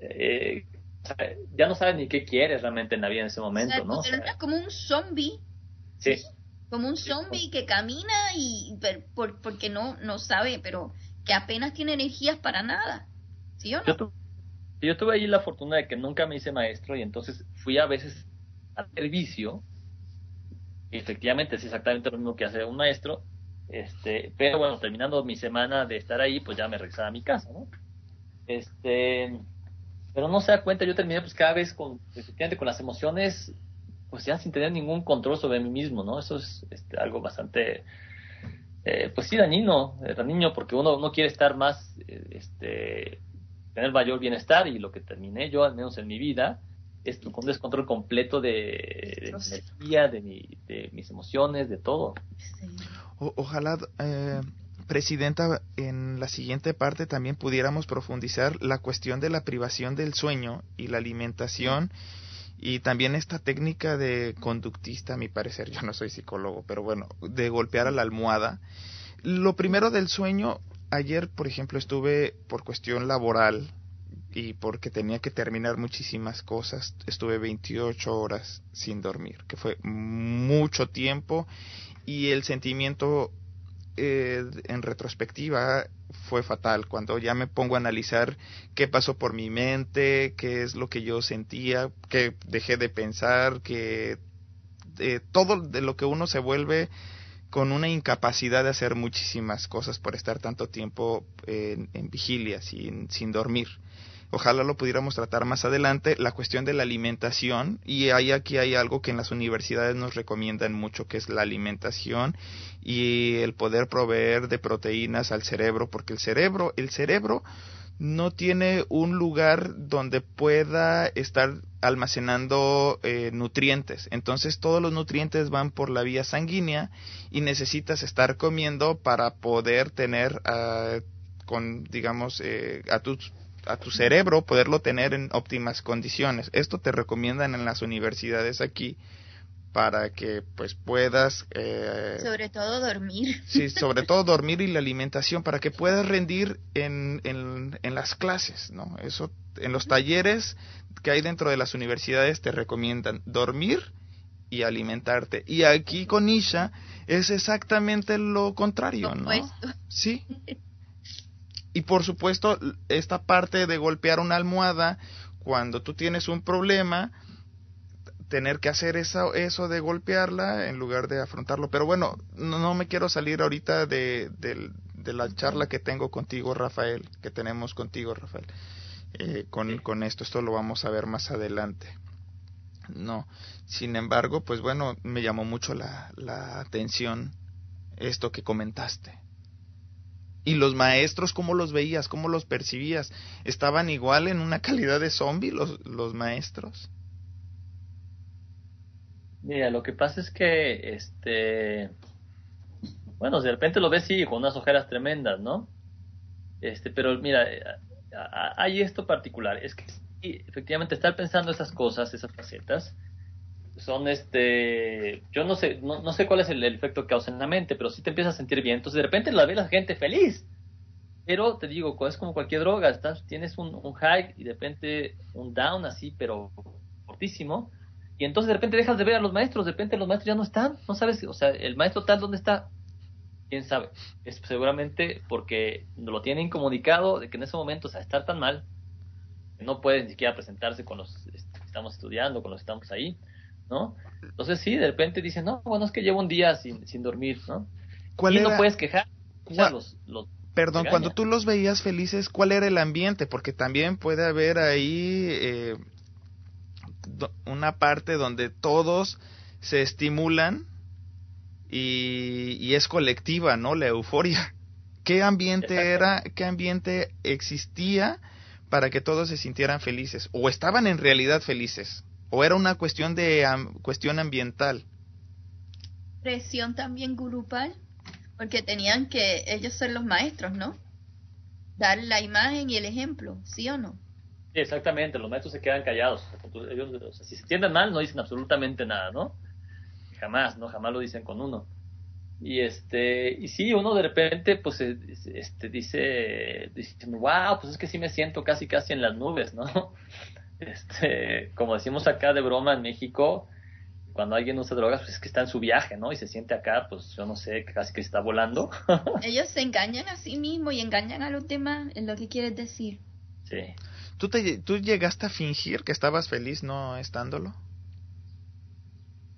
eh, ya no sabes ni qué quieres realmente en la vida en ese momento, ¿no? como un zombie. Sí. Como un zombie que camina y por, porque no, no sabe, pero que apenas tiene energías para nada. ¿Sí o no? Yo, tuve ahí la fortuna de que nunca me hice maestro y entonces fui a veces al servicio. Efectivamente es exactamente lo mismo que hace un maestro. Este, pero bueno, terminando mi semana de estar ahí, pues ya me regresaba a mi casa, ¿no? Este, pero no se da cuenta, yo terminé pues cada vez con, efectivamente, con las emociones, pues ya sin tener ningún control sobre mí mismo, ¿no? Eso es este, algo bastante eh, pues sí, dañino, eh, dañino porque uno, no quiere estar más, eh, este, tener mayor bienestar y lo que terminé yo, al menos en mi vida, es con un descontrol completo de, de mi energía, de, mi, de mis emociones, de todo. ojalá, Presidenta, en la siguiente parte también pudiéramos profundizar la cuestión de la privación del sueño y la alimentación. Y también esta técnica de conductista, a mi parecer, <laughs> yo no soy psicólogo, pero bueno, de golpear a la almohada. Lo primero del sueño, ayer, por ejemplo, estuve por cuestión laboral y porque tenía que terminar muchísimas cosas, estuve 28 horas sin dormir, que fue mucho tiempo y el sentimiento eh, en retrospectiva fue fatal. Cuando ya me pongo a analizar qué pasó por mi mente, qué es lo que yo sentía, que dejé de pensar, que eh, todo de lo que uno se vuelve con una incapacidad de hacer muchísimas cosas por estar tanto tiempo en, en vigilia, sin, sin dormir. Ojalá lo pudiéramos tratar más adelante, la cuestión de la alimentación, y ahí aquí hay algo que en las universidades nos recomiendan mucho, que es la alimentación y el poder proveer de proteínas al cerebro, porque el cerebro, el cerebro no tiene un lugar donde pueda estar almacenando eh, nutrientes. Entonces todos los nutrientes van por la vía sanguínea y necesitas estar comiendo para poder tener uh, con digamos eh, a tus a tu cerebro poderlo tener en óptimas condiciones. Esto te recomiendan en las universidades aquí para que pues puedas eh, sobre todo dormir. Sí <laughs> sobre todo dormir y la alimentación para que puedas rendir en, en, en las clases no eso en los talleres que hay dentro de las universidades te recomiendan dormir y alimentarte. Y aquí con Isha es exactamente lo contrario no sí <laughs> Y por supuesto, esta parte de golpear una almohada, cuando tú tienes un problema, tener que hacer eso, eso de golpearla en lugar de afrontarlo. Pero bueno, no, me quiero salir ahorita de, la charla que tengo contigo, Rafael, que tenemos contigo, Rafael, eh, con, con esto. Esto lo vamos a ver más adelante. No, sin embargo, pues bueno, me llamó mucho la, la atención esto que comentaste. ¿Y los maestros cómo los veías? ¿Cómo los percibías? ¿Estaban igual en una calidad de zombie los, los maestros? Mira, lo que pasa es que, este, bueno, de repente lo ves sí, con unas ojeras tremendas, ¿no? Este, pero mira, hay esto particular, es que efectivamente estar pensando esas cosas, esas facetas, son este, yo no sé, no, sé cuál es el, efecto que causa en la mente, pero sí te empiezas a sentir bien, entonces de repente la ve la gente feliz, pero te digo, es como cualquier droga, estás, tienes un, un high y de repente un down así, pero fortísimo, y entonces de repente dejas de ver a los maestros, de repente los maestros ya no están, no sabes, o sea, el maestro tal, ¿dónde está? quién sabe. Es seguramente porque lo tienen comunicado de que en ese momento, o sea, estar tan mal, no puede ni siquiera presentarse con los que estamos estudiando, con los que estamos ahí, ¿no? Entonces sí, de repente dicen, no, bueno, es que llevo un día sin, sin dormir, ¿no? ¿Cuál y no puedes quejar. Los, Perdón, cuando tú los veías felices, ¿cuál era el ambiente? Porque también puede haber ahí eh, una parte donde todos se estimulan y, es colectiva, ¿no? La euforia. <laughs> ¿Qué ambiente era, qué ambiente existía para que todos se sintieran felices? ¿O estaban en realidad felices? ¿O era una cuestión de cuestión ambiental? Presión también grupal, porque tenían que ellos ser los maestros, ¿no? Dar la imagen y el ejemplo, ¿sí o no? Sí, exactamente, los maestros se quedan callados. Ellos, si se entienden mal, no dicen absolutamente nada, ¿no? jamás, ¿no? Jamás lo dicen con uno. Y este, y sí, uno de repente, pues, eh, este, dice, dice, wow, pues es que sí me siento casi, casi en las nubes, ¿no? Este, como decimos acá de broma en México, cuando alguien usa drogas, pues es que está en su viaje, ¿no? Y se siente acá, pues yo no sé, casi que está volando. <laughs> Ellos se engañan a sí mismos y engañan a los demás, en lo que quieres decir. Sí. ¿Tú, te, ¿Tú llegaste a fingir que estabas feliz no estándolo?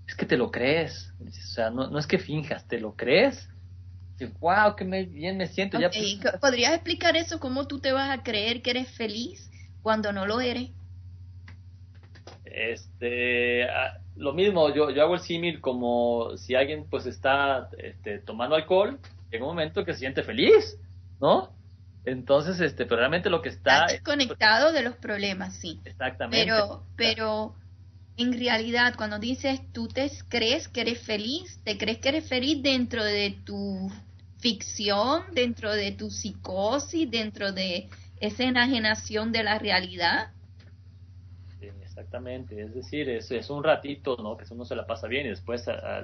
es que te lo crees. O sea, no, no es que finjas, te lo crees. Wow, que bien me siento. Ya... ¿Podrías explicar eso? ¿Cómo tú te vas a creer que eres feliz cuando no lo eres? Este, ah, lo mismo, yo, yo hago el símil como si alguien pues está este, tomando alcohol, en un momento que se siente feliz, ¿no? Entonces, este, pero realmente lo que está... Estás desconectado de los problemas, sí. Exactamente. Pero, pero en realidad cuando dices tú te crees que eres feliz, te crees que eres feliz dentro de tu ficción, dentro de tu psicosis, dentro de esa enajenación de la realidad. Exactamente, es decir, es, un ratito, ¿no? Que uno se la pasa bien y después a,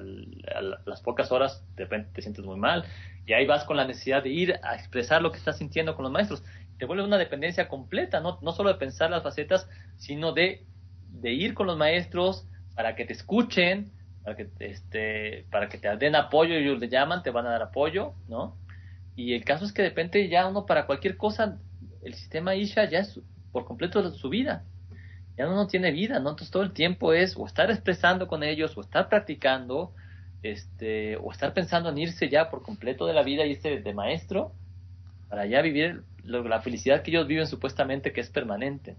las pocas horas de repente te sientes muy mal y ahí vas con la necesidad de ir a expresar lo que estás sintiendo con los maestros. Te vuelve una dependencia completa, no, no solo de pensar las facetas, sino de ir con los maestros para que te escuchen, para que, este, para que te den apoyo, ellos le llaman, te van a dar apoyo, ¿no? Y el caso es que de repente ya uno para cualquier cosa, el sistema Isha ya es por completo su vida. Ya uno no tiene vida, ¿no? Entonces todo el tiempo es o estar expresando con ellos, o estar practicando, este, o estar pensando en irse ya por completo de la vida, y irse de maestro, para ya vivir la felicidad que ellos viven supuestamente que es permanente.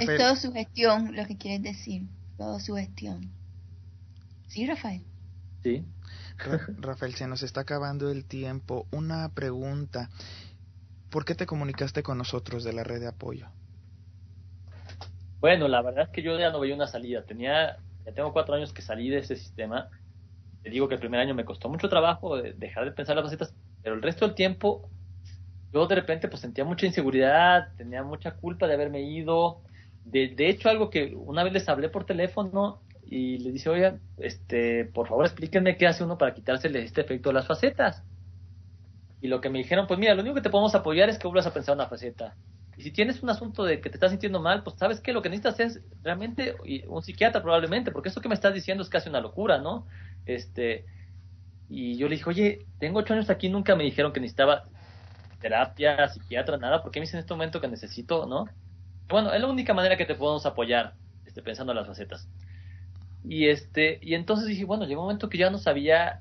Es todo su gestión lo que quieres decir, todo su gestión. ¿Sí, Rafael? Sí. Rafael, se nos está acabando el tiempo. Una pregunta. ¿Por qué te comunicaste con nosotros de la red de apoyo? Bueno, la verdad es que yo ya no veía una salida. Tenía, ya tengo cuatro años que salí de ese sistema. Te digo que el primer año me costó mucho trabajo dejar de pensar las facetas, pero el resto del tiempo yo de repente pues sentía mucha inseguridad, tenía mucha culpa de haberme ido, de, de hecho, algo que una vez les hablé por teléfono y les dice, oigan, este, por favor explíquenme qué hace uno para quitársele este efecto de las facetas. Y lo que me dijeron, pues mira, lo único que te podemos apoyar es que vuelvas a pensar una faceta. Y si tienes un asunto de que te estás sintiendo mal, pues sabes que lo que necesitas es realmente un psiquiatra probablemente, porque eso que me estás diciendo es casi una locura, ¿no? Este, y yo le dije, oye, tengo ocho años aquí, nunca me dijeron que necesitaba terapia, psiquiatra, nada, ¿por qué me dicen en este momento que necesito, no? Bueno, es la única manera que te podemos apoyar, este, pensando en las facetas. Y este, y entonces dije, bueno, llegó un momento que ya no sabía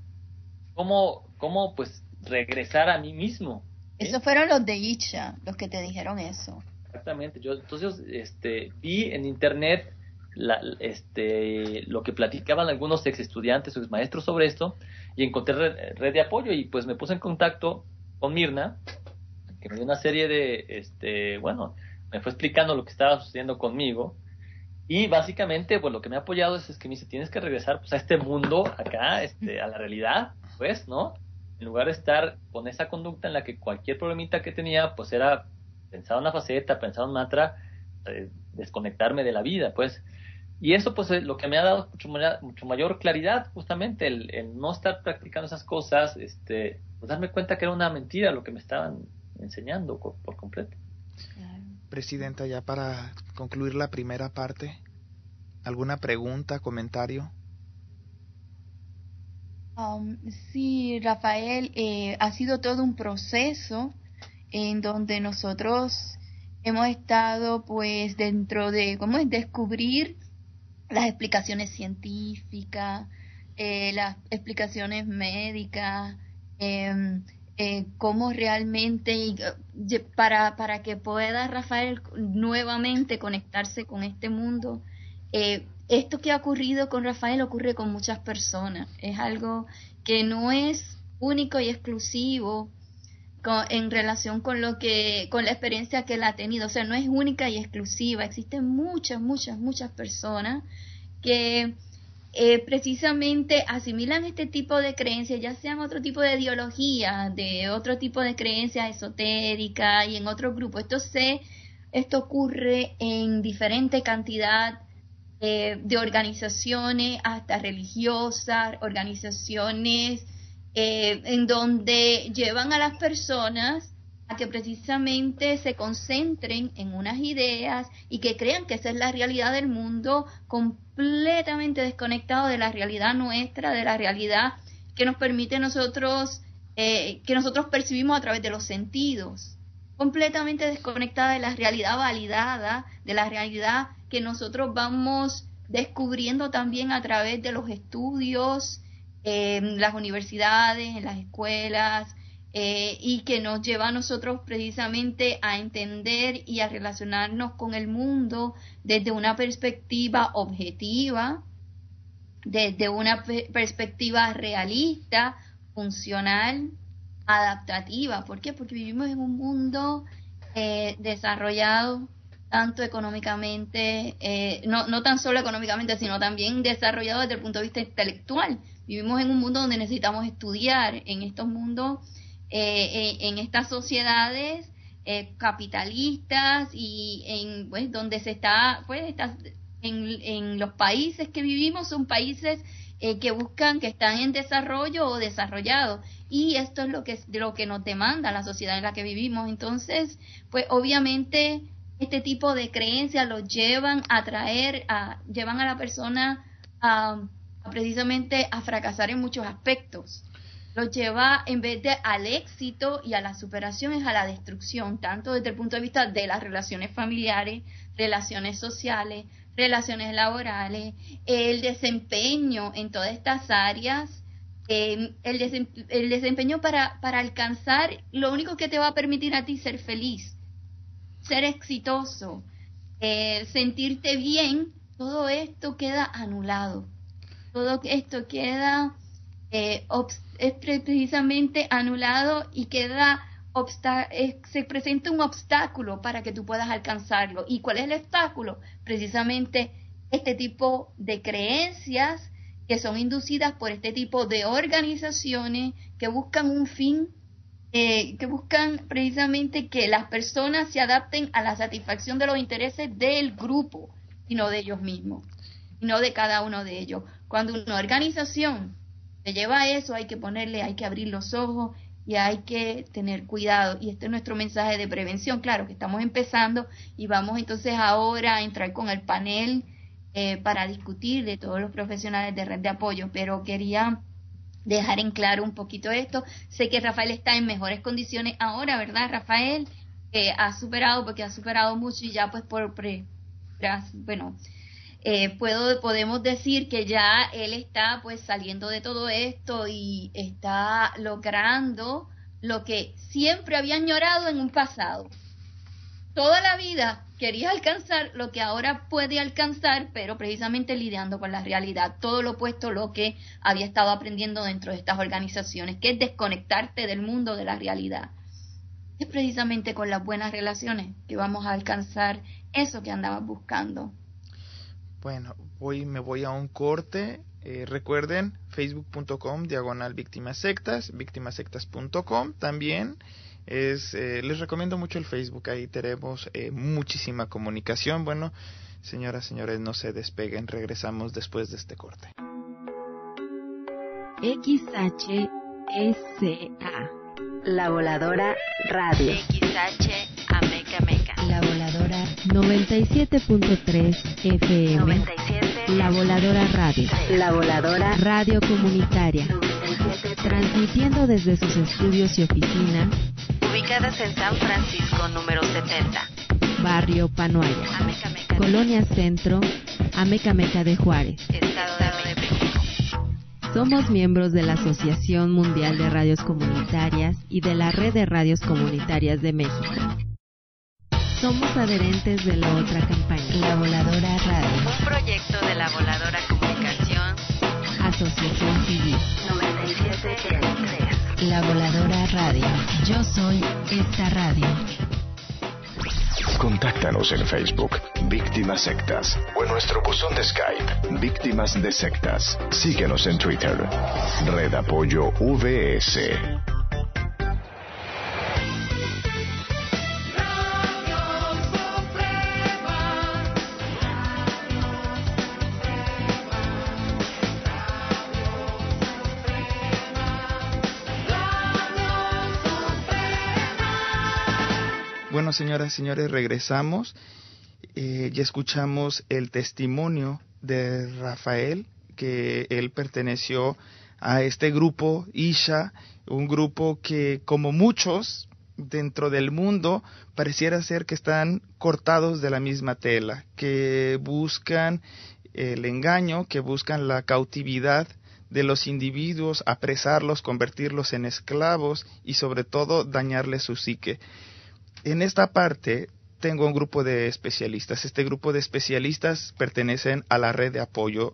cómo, cómo pues regresar a mí mismo. Esos fueron los de Icha, los que te dijeron eso. Exactamente. Yo entonces este, vi en internet la, este, lo que platicaban algunos ex estudiantes o ex maestros sobre esto y encontré red, red, de apoyo y pues me puse en contacto con Mirna, que me dio una serie de, este, bueno, me fue explicando lo que estaba sucediendo conmigo. Y básicamente, pues lo que me ha apoyado es, es que me dice, tienes que regresar pues, a este mundo acá, este, a la realidad, pues, ¿no? En lugar de estar con esa conducta en la que cualquier problemita que tenía, pues era pensar una faceta, pensar un mantra, eh, desconectarme de la vida, pues. Y eso, pues, es lo que me ha dado mucho, mucho mayor claridad, justamente, el, no estar practicando esas cosas, este, pues darme cuenta que era una mentira lo que me estaban enseñando por completo. Presidenta, ya para concluir la primera parte, ¿alguna pregunta, comentario? Um, sí, Rafael, eh, ha sido todo un proceso en donde nosotros hemos estado pues dentro de, ¿cómo es? Descubrir las explicaciones científicas, eh, las explicaciones médicas, eh, eh, cómo realmente, eh, para, para que pueda Rafael nuevamente conectarse con este mundo, eh, esto que ha ocurrido con Rafael ocurre con muchas personas. Es algo que no es único y exclusivo en relación con lo que, con la experiencia que él ha tenido. O sea, no es única y exclusiva. Existen muchas, muchas, muchas personas que eh, precisamente asimilan este tipo de creencias, ya sean otro tipo de ideología, de otro tipo de creencias esotéricas y en otro grupo. Esto se, esto ocurre en diferente cantidad eh, de organizaciones, hasta religiosas, organizaciones eh, en donde llevan a las personas a que precisamente se concentren en unas ideas y que crean que esa es la realidad del mundo completamente desconectado de la realidad nuestra, de la realidad que nos permite nosotros, eh, que nosotros percibimos a través de los sentidos, completamente desconectada de la realidad validada, de la realidad que nosotros vamos descubriendo también a través de los estudios, en las universidades, en las escuelas, eh, y que nos lleva a nosotros precisamente a entender y a relacionarnos con el mundo desde una perspectiva objetiva, desde una perspectiva realista, funcional, adaptativa. ¿Por qué? Porque vivimos en un mundo eh, desarrollado tanto económicamente, eh, no, no tan solo económicamente, sino también desarrollado desde el punto de vista intelectual. Vivimos en un mundo donde necesitamos estudiar, en estos mundos eh, en estas sociedades eh, capitalistas y en pues donde se está pues en, en, los países que vivimos son países eh, que buscan que están en desarrollo o desarrollados y esto es lo que lo que nos demanda la sociedad en la que vivimos. Entonces pues obviamente este tipo de creencias los llevan a traer a llevan a la persona a precisamente a fracasar en muchos aspectos. Los lleva en vez de al éxito y a la superación es a la destrucción, tanto desde el punto de vista de las relaciones familiares, relaciones sociales, relaciones laborales, el desempeño en todas estas áreas, em, el, desempeño para, para alcanzar lo único que te va a permitir a ti ser feliz, ser exitoso, eh, sentirte bien, todo esto queda anulado, todo esto queda eh, es precisamente anulado y queda se presenta un obstáculo para que tú puedas alcanzarlo. ¿Y cuál es el obstáculo? Precisamente este tipo de creencias que son inducidas por este tipo de organizaciones que buscan un fin, eh, que buscan precisamente que las personas se adapten a la satisfacción de los intereses del grupo y no de ellos mismos, y no de cada uno de ellos. Cuando una organización lleva a eso, hay que ponerle, hay que abrir los ojos y hay que tener cuidado. Y este es nuestro mensaje de prevención. Claro que estamos empezando y vamos entonces ahora a entrar con el panel eh, para discutir de todos los profesionales de red de apoyo, pero quería dejar en claro un poquito esto. Sé que Rafael está en mejores condiciones ahora, ¿verdad, Rafael? que ha superado, porque ha superado mucho y ya pues por, bueno, eh, puedo, podemos decir que ya él está pues saliendo de todo esto y está logrando lo que siempre había añorado en un pasado. toda la vida quería alcanzar lo que ahora puede alcanzar, pero precisamente lidiando con la realidad, todo lo opuesto a lo que había estado aprendiendo dentro de estas organizaciones, que es desconectarte del mundo, de la realidad. Es precisamente con las buenas relaciones que vamos a alcanzar eso que andabas buscando. Bueno, hoy me voy a un corte. Eh, recuerden, facebook.com, diagonal víctimas sectas, víctimasectas.com también. Es, eh, les recomiendo mucho el Facebook, ahí tenemos eh, muchísima comunicación. Bueno, señoras, señores, no se despeguen, regresamos después de este corte. XHSA, La Voladora Radio. XH Ameca Meca. La Voladora 97.3 FM. 97. La Voladora Radio. La Voladora Radio Comunitaria. Transmitiendo desde sus estudios y oficinas, ubicadas en San Francisco número 70. Barrio Panoaya. Ameca Meca. Colonia Centro, Amecameca de Juárez. Estado de México. Somos miembros de la Asociación Mundial de Radios Comunitarias y de la Red de Radios Comunitarias de México. Somos adherentes de la otra campaña, La Voladora Radio, Un proyecto de la Voladora Comunicación Asociación Civil. 97.3. La Voladora Radio. Yo soy esta radio. Contáctanos en Facebook, Víctimas Sectas, o en nuestro buzón de Skype, Víctimas de Sectas. Síguenos en Twitter, Red Apoyo VS. señoras y señores, regresamos. Eh, ya escuchamos el testimonio de Rafael, que él perteneció a este grupo Isha, un grupo que como muchos dentro del mundo pareciera ser que están cortados de la misma tela, que buscan el engaño, que buscan la cautividad de los individuos, apresarlos, convertirlos en esclavos y sobre todo dañarles su psique. En esta parte tengo un grupo de especialistas. Este grupo de especialistas pertenecen a la red de apoyo,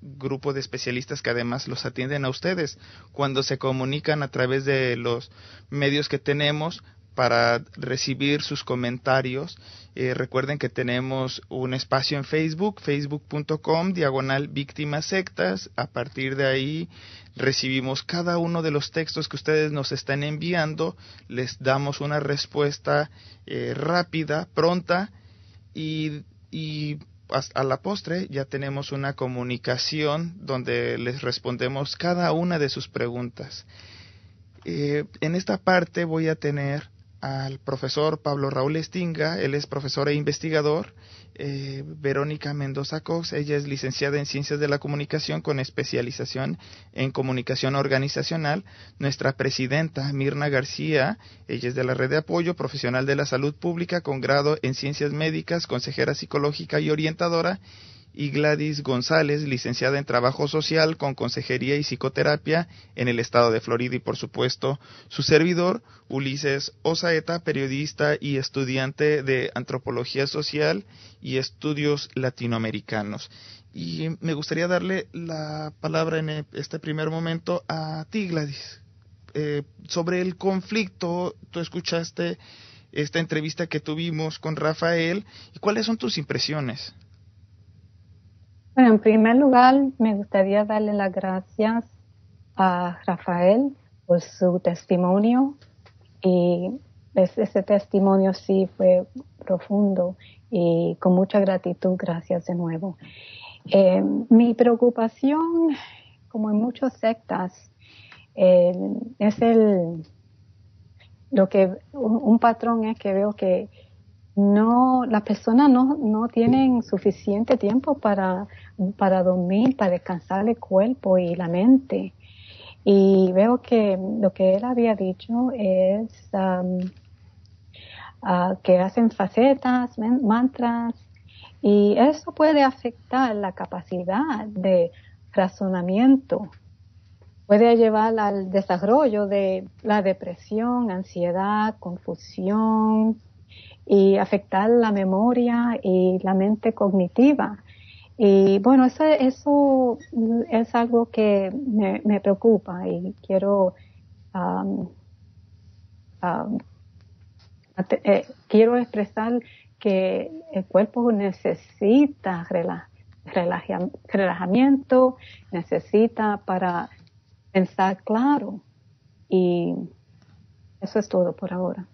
grupo de especialistas que además los atienden a ustedes cuando se comunican a través de los medios que tenemos para recibir sus comentarios. Eh, recuerden que tenemos un espacio en Facebook, facebook.com, diagonal víctimas sectas. A partir de ahí recibimos cada uno de los textos que ustedes nos están enviando, les damos una respuesta eh, rápida, pronta y, a la postre ya tenemos una comunicación donde les respondemos cada una de sus preguntas. Eh, en esta parte voy a tener al profesor Pablo Raúl Estinga, él es profesor e investigador, eh, Verónica Mendoza Cox, ella es licenciada en Ciencias de la Comunicación con especialización en Comunicación Organizacional, nuestra presidenta Mirna García, ella es de la Red de Apoyo, profesional de la Salud Pública con grado en Ciencias Médicas, consejera psicológica y orientadora, y Gladys González, licenciada en Trabajo Social con Consejería y Psicoterapia en el estado de Florida y por supuesto su servidor, Ulises Osaeta, periodista y estudiante de Antropología Social y Estudios Latinoamericanos. Y me gustaría darle la palabra en este primer momento a ti, Gladys. Eh, sobre el conflicto, tú escuchaste esta entrevista que tuvimos con Rafael y cuáles son tus impresiones. Bueno, en primer lugar, me gustaría darle las gracias a Rafael por su testimonio y ese testimonio sí fue profundo y con mucha gratitud, gracias de nuevo. Eh, mi preocupación, como en muchas sectas, eh, es el lo que un patrón es que veo que no, las personas no, no tienen suficiente tiempo para, para dormir, para descansar el cuerpo y la mente. Y veo que lo que él había dicho es um, uh, que hacen facetas, mantras, y eso puede afectar la capacidad de razonamiento. Puede llevar al desarrollo de la depresión, ansiedad, confusión, y afectar la memoria y la mente cognitiva. Y bueno, eso, eso es algo que me, preocupa y quiero, eh, quiero expresar que el cuerpo necesita relajamiento, necesita para pensar claro. Y eso es todo por ahora.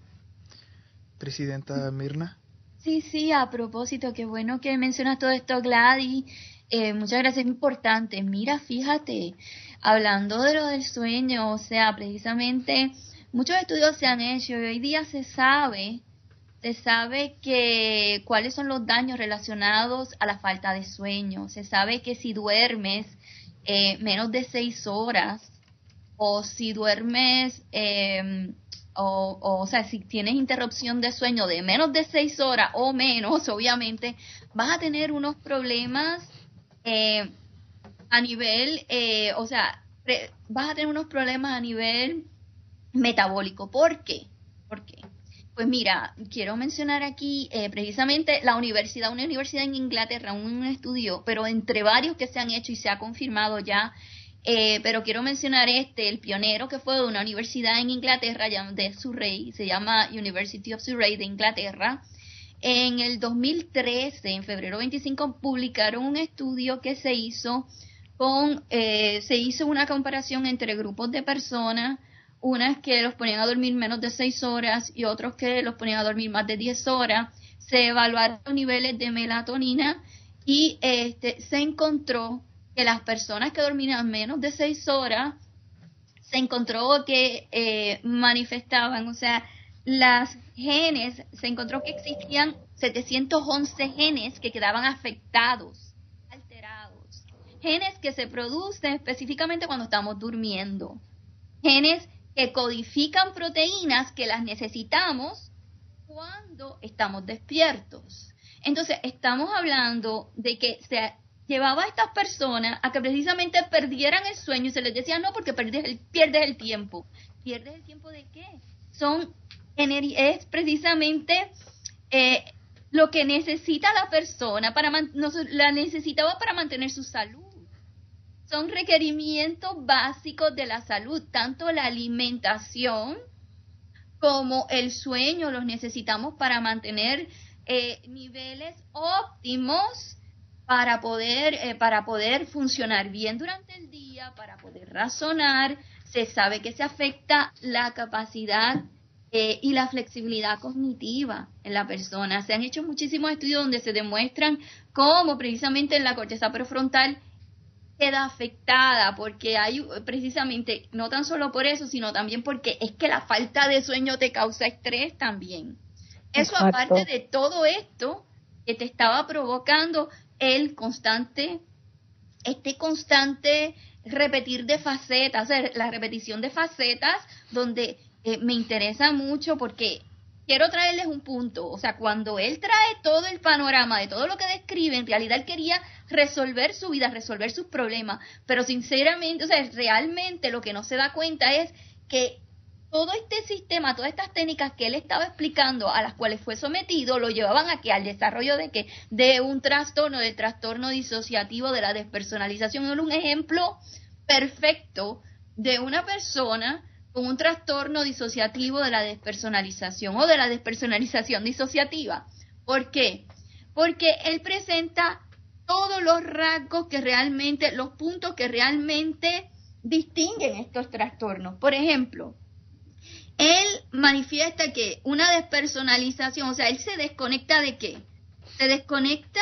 Presidenta Mirna. Sí, sí, a propósito, qué bueno que mencionas todo esto, Gladys. Eh, muchas gracias, es importante. Mira, fíjate, hablando de lo del sueño, o sea, precisamente muchos estudios se han hecho y hoy día se sabe, se sabe que cuáles son los daños relacionados a la falta de sueño. Se sabe que si duermes eh, menos de seis horas o si duermes eh, o, o, sea, si tienes interrupción de sueño de menos de seis horas o menos, <laughs> obviamente, vas a tener unos problemas eh, a nivel, eh, o sea, vas a tener unos problemas a nivel metabólico. ¿Por qué? Pues mira, quiero mencionar aquí eh, precisamente la universidad, una universidad en Inglaterra, un estudio, pero entre varios que se han hecho y se ha confirmado ya eh, pero quiero mencionar este, el pionero que fue de una universidad en Inglaterra de Surrey, se llama University of Surrey de Inglaterra. En el 2013, en febrero 25, publicaron un estudio que se hizo con, eh, se hizo una comparación entre grupos de personas, unas que los ponían a dormir menos de 6 horas y otros que los ponían a dormir más de 10 horas. Se evaluaron los niveles de melatonina y este, se encontró que las personas que dormían menos de seis horas se encontró que eh, manifestaban, o sea, las genes, se encontró que existían 711 genes que quedaban afectados, alterados. Genes que se producen específicamente cuando estamos durmiendo. Genes que codifican proteínas que las necesitamos cuando estamos despiertos. Entonces, estamos hablando de que se llevaba a estas personas a que precisamente perdieran el sueño y se les decía no porque pierdes el, pierdes el tiempo. ¿Pierdes el tiempo de qué? Son es precisamente eh, lo que necesita la persona para la necesitaba para mantener su salud. Son requerimientos básicos de la salud, tanto la alimentación como el sueño los necesitamos para mantener eh, niveles óptimos para poder, eh, para poder funcionar bien durante el día, para poder razonar. Se sabe que se afecta la capacidad eh, y la flexibilidad cognitiva en la persona. Se han hecho muchísimos estudios donde se demuestran cómo precisamente en la corteza prefrontal queda afectada porque hay precisamente no tan solo por eso sino también porque es que la falta de sueño te causa estrés también eso aparte de todo esto que te estaba provocando el constante, este constante repetir de facetas, la repetición de facetas, donde eh, me interesa mucho porque quiero traerles un punto, o sea, cuando él trae todo el panorama de todo lo que describe, en realidad él quería resolver su vida, resolver sus problemas, pero sinceramente, o sea, realmente lo que no se da cuenta es que todo este sistema, todas estas técnicas que él estaba explicando, a las cuales fue sometido, lo llevaban a que al desarrollo de que de un trastorno, de trastorno disociativo de la despersonalización. Era un ejemplo perfecto de una persona con un trastorno disociativo de la despersonalización o de la despersonalización disociativa. ¿Por qué? Porque él presenta todos los rasgos que realmente, los puntos que realmente distinguen estos trastornos. Por ejemplo, él manifiesta que una despersonalización, o sea, él se desconecta de qué? Se desconecta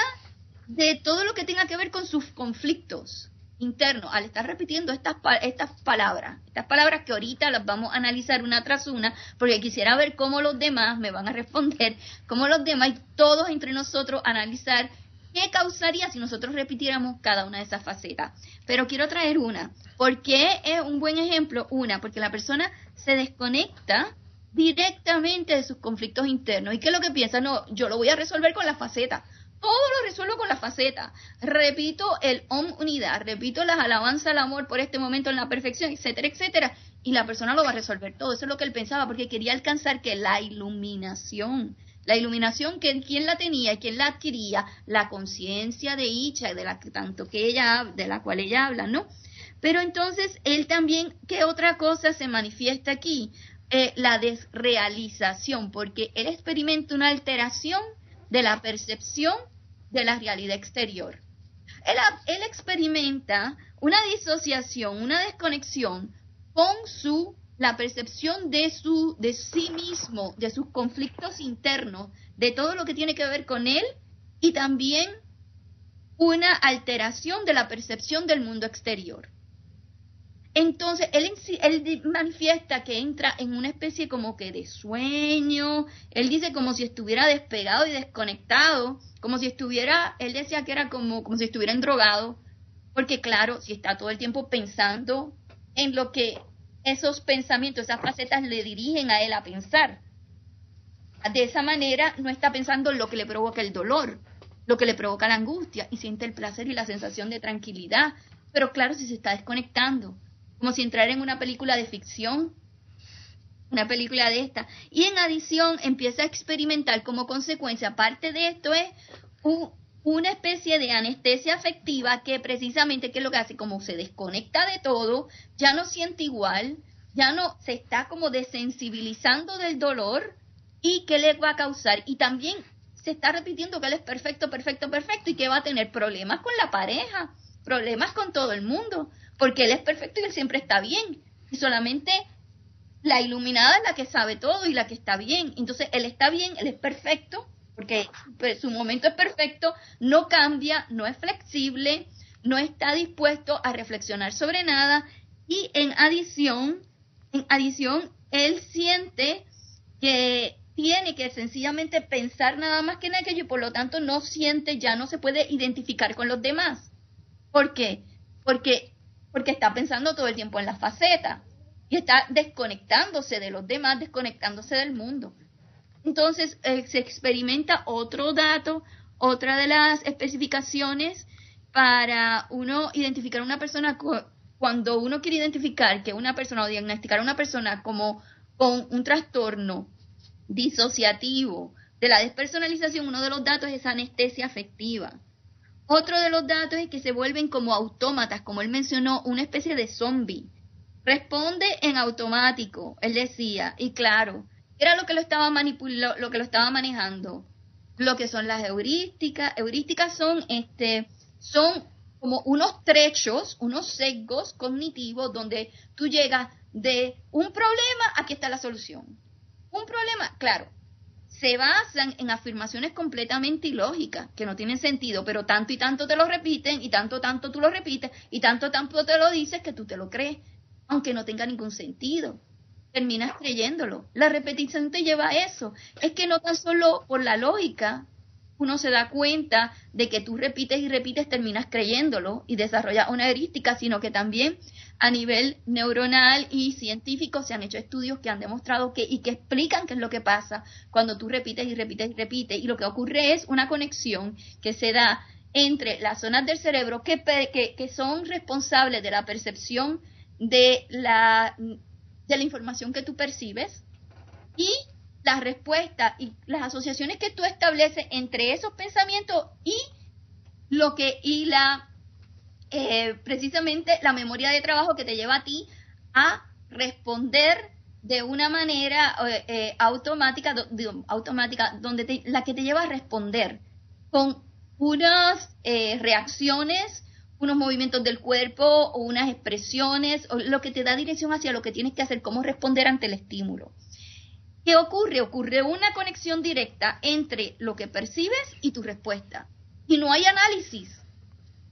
de todo lo que tenga que ver con sus conflictos internos, al estar repitiendo estas, estas palabras, estas palabras que ahorita las vamos a analizar una tras una, porque quisiera ver cómo los demás me van a <laughs> responder, cómo los demás y todos entre nosotros analizar qué causaría si nosotros repitiéramos cada una de esas facetas. Pero quiero traer una. ¿Por qué es un buen ejemplo? Una, porque la persona se desconecta directamente de sus conflictos internos. ¿Y qué es lo que piensa? No, yo lo voy a resolver con la faceta. Todo lo resuelvo con la faceta. Repito el om unidad, repito las alabanzas al amor por este momento en la perfección, etcétera, etcétera. Y la persona lo va a resolver todo. Eso es lo que él pensaba, porque quería alcanzar que la iluminación, La iluminación, que ¿quién la tenía y quién la adquiría? La conciencia de Icha, de la tanto que ella, de la cual ella habla, ¿no? Pero entonces él también, ¿qué otra cosa se manifiesta aquí? Eh, la desrealización, porque él experimenta una alteración de la percepción de la realidad exterior. Él, él experimenta una disociación, una desconexión con su la percepción de su de sí mismo, de sus conflictos internos, de todo lo que tiene que ver con él y también una alteración de la percepción del mundo exterior. Entonces, él, él manifiesta que entra en una especie como que de sueño, él dice como si estuviera despegado y desconectado, como si estuviera, él decía que era como, como si estuviera drogado, porque claro, si está todo el tiempo pensando en lo que esos pensamientos, esas facetas le dirigen a él a pensar. De esa manera no está pensando en lo que le provoca el dolor, lo que le provoca la angustia y siente el placer y la sensación de tranquilidad. Pero claro, si se está desconectando, como si entrara en una película de ficción, una película de esta. Y en adición empieza a experimentar como consecuencia, parte de esto es una especie de anestesia afectiva que precisamente, ¿qué es lo que hace? Como se desconecta de todo, ya no siente igual, ya no se está como desensibilizando del dolor y qué le va a causar. Y también se está repitiendo que él es perfecto, perfecto, perfecto y que va a tener problemas con la pareja, problemas con todo el mundo, porque él es perfecto y él siempre está bien. Y solamente la iluminada es la que sabe todo y la que está bien. Entonces, él está bien, él es perfecto, porque pues, su momento es perfecto, no cambia, no es flexible, no está dispuesto a reflexionar sobre nada y en adición, en adición, él siente que tiene que sencillamente pensar nada más que en aquello y por lo tanto no siente, ya no se puede identificar con los demás. ¿Por qué? Porque porque está pensando todo el tiempo en la faceta y está desconectándose de los demás, desconectándose del mundo. Entonces eh, se experimenta otro dato, otra de las especificaciones para uno identificar a una persona cuando uno quiere identificar que una persona o diagnosticar a una persona como con un trastorno disociativo de la despersonalización, uno de los datos es anestesia afectiva. Otro de los datos es que se vuelven como autómatas, como él mencionó, una especie de zombie. Responde en automático, él decía, y claro, era lo que lo estaba manipulando, lo que lo estaba manejando. Lo que son las heurísticas, heurísticas son este son como unos trechos, unos sesgos cognitivos donde tú llegas de un problema, aquí está la solución. Un problema, claro, se basan en afirmaciones completamente ilógicas, que no tienen sentido, pero tanto y tanto te lo repiten, y tanto, tanto tú lo repites, y tanto, tanto te lo dices que tú te lo crees, aunque no tenga ningún sentido. Terminas creyéndolo. La repetición te lleva a eso. Es que no tan solo por la lógica, uno se da cuenta de que tú repites y repites, terminas creyéndolo y desarrollas una heurística, sino que también a nivel neuronal y científico se han hecho estudios que han demostrado que y que explican qué es lo que pasa cuando tú repites y repites y repites. Y lo que ocurre es una conexión que se da entre las zonas del cerebro que, que, que son responsables de la percepción de la, de la información que tú percibes y las respuestas y las asociaciones que tú estableces entre esos pensamientos y lo que y la eh, precisamente la memoria de trabajo que te lleva a ti a responder de una manera eh, eh, automática, automática, donde la que te lleva a responder con unas reacciones, unos movimientos del cuerpo o unas expresiones, o lo que te da dirección hacia lo que tienes que hacer, cómo responder ante el estímulo. ¿Qué ocurre? Ocurre una conexión directa entre lo que percibes y tu respuesta. Y no hay análisis.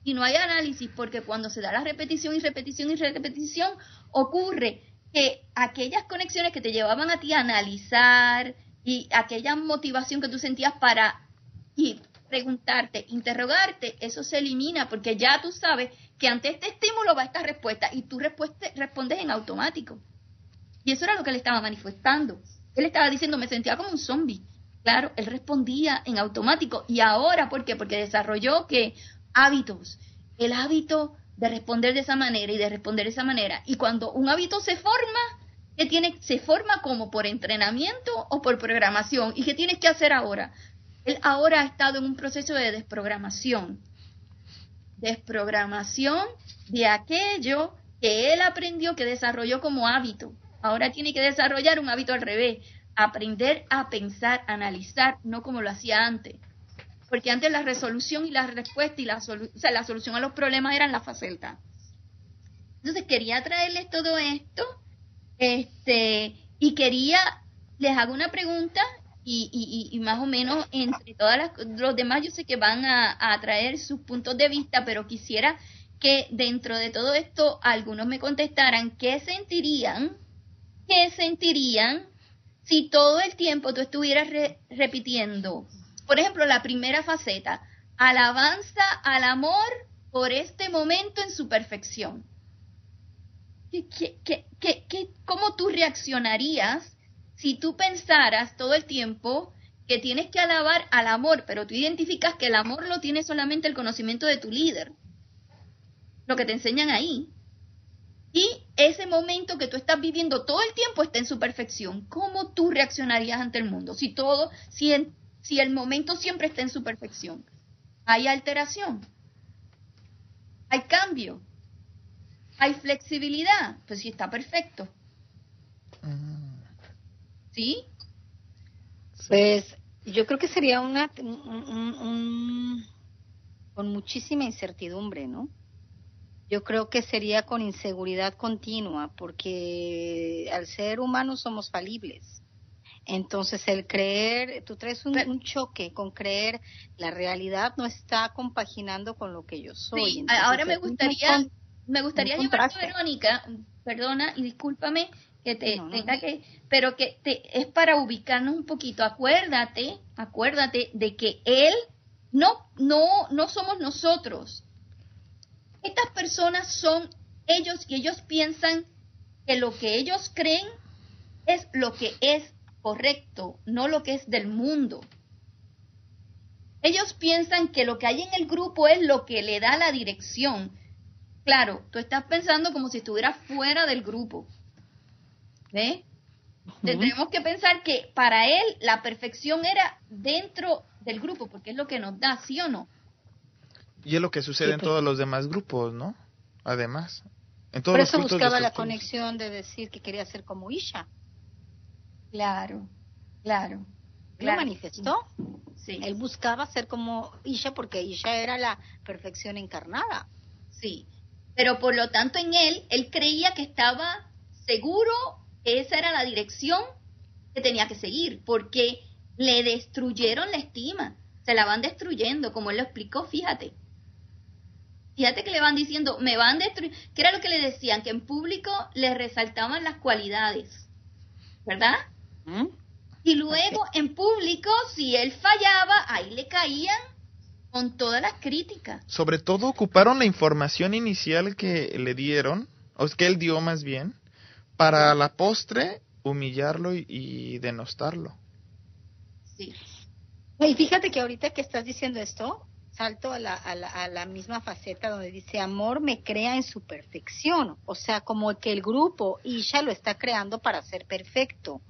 Y no hay análisis porque cuando se da la repetición y repetición y repetición, ocurre que aquellas conexiones que te llevaban a ti a analizar y aquella motivación que tú sentías para y preguntarte, interrogarte, eso se elimina porque ya tú sabes que ante este estímulo va esta respuesta y tú respondes en automático. Y eso era lo que le estaba manifestando. Él estaba diciendo, me sentía como un zombie. Claro, él respondía en automático. ¿Y ahora por qué? Porque desarrolló que hábitos. El hábito de responder de esa manera y de responder de esa manera. Y cuando un hábito se forma, tiene, se forma como por entrenamiento o por programación. ¿Y qué tienes que hacer ahora? Él ahora ha estado en un proceso de desprogramación. Desprogramación de aquello que él aprendió, que desarrolló como hábito. Ahora tiene que desarrollar un hábito al revés. Aprender a pensar, analizar, no como lo hacía antes. Porque antes la resolución y la respuesta y la, la solución a los problemas eran la faceta. Entonces quería traerles todo esto este, y quería, les hago una pregunta y, y, más o menos entre todas las, los demás yo sé que van a, traer sus puntos de vista, pero quisiera que dentro de todo esto algunos me contestaran qué sentirían, qué sentirían si todo el tiempo tú estuvieras repitiendo, por ejemplo, la primera faceta, alabanza al amor por este momento en su perfección. ¿Qué, qué, qué, cómo tú reaccionarías si tú pensaras todo el tiempo que tienes que alabar al amor, pero tú identificas que el amor lo tiene solamente el conocimiento de tu líder, lo que te enseñan ahí, y ese momento que tú estás viviendo todo el tiempo está en su perfección, ¿cómo tú reaccionarías ante el mundo? Si todo, si, si el momento siempre está en su perfección, hay alteración, hay cambio, hay flexibilidad, pues sí está perfecto. ¿Sí? Pues yo creo que sería una con muchísima incertidumbre, ¿no? Yo creo que sería con inseguridad continua, porque al ser humano somos falibles. Entonces el creer, tú traes un, choque con creer la realidad no está compaginando con lo que yo soy. Sí, ahora me gustaría, me gustaría llevarte, Verónica, perdona y discúlpame que te tenga que, pero que te, es para ubicarnos un poquito. Acuérdate, acuérdate de que él no, no, no somos nosotros. Estas personas son ellos y ellos piensan que lo que ellos creen es lo que es correcto, no lo que es del mundo. Ellos piensan que lo que hay en el grupo es lo que le da la dirección. Claro, tú estás pensando como si estuvieras fuera del grupo. ¿Ves? Tendremos que pensar que para él la perfección era dentro del grupo, porque es lo que nos da, ¿sí o no? Y es lo que sucede en pues. todos los demás grupos, ¿no? Además. En todos Por eso buscaba la conexión de decir que quería ser como Isha. Claro, claro. ¿Lo manifestó? Sí. Él buscaba ser como Isha porque Isha era la perfección encarnada. Sí. Pero por lo tanto en él, él creía que estaba seguro esa era la dirección que tenía que seguir, porque le destruyeron la estima, se la van destruyendo, como él lo explicó, fíjate. Fíjate que le van diciendo, me van destruyendo, que era lo que le decían, que en público le resaltaban las cualidades, ¿verdad? ¿Mm? Y luego en público, si él fallaba, ahí le caían con todas las críticas. Sobre todo ocuparon la información inicial que le dieron, o es que él dio más bien, para la postre humillarlo y, denostarlo. Sí. Y fíjate que ahorita que estás diciendo esto, salto a la, a, la, a la, misma faceta donde dice amor me crea en su perfección, o sea, como que el grupo Isha lo está creando para ser perfecto.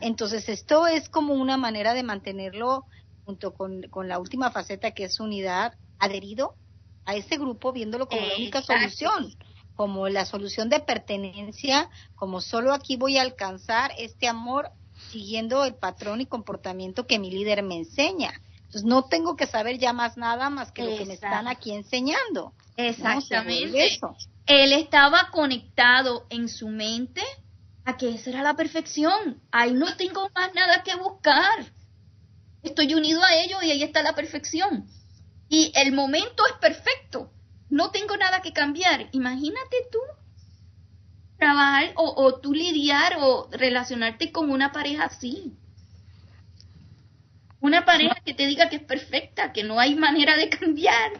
Entonces esto es como una manera de mantenerlo junto con, con la última faceta que es unidad, adherido a ese grupo, viéndolo como la única solución, como la solución de pertenencia, como solo aquí voy a alcanzar este amor siguiendo el patrón y comportamiento que mi líder me enseña. Entonces no tengo que saber ya más nada más que lo que me están aquí enseñando. Exactamente. Él estaba conectado en su mente a que esa era la perfección. Ahí no tengo más nada que buscar estoy unido a ellos y ahí está la perfección. Y el momento es perfecto. No tengo nada que cambiar. Imagínate tú trabajar o, tú lidiar o relacionarte con una pareja así. Una pareja que te diga que es perfecta, que no hay manera de cambiar.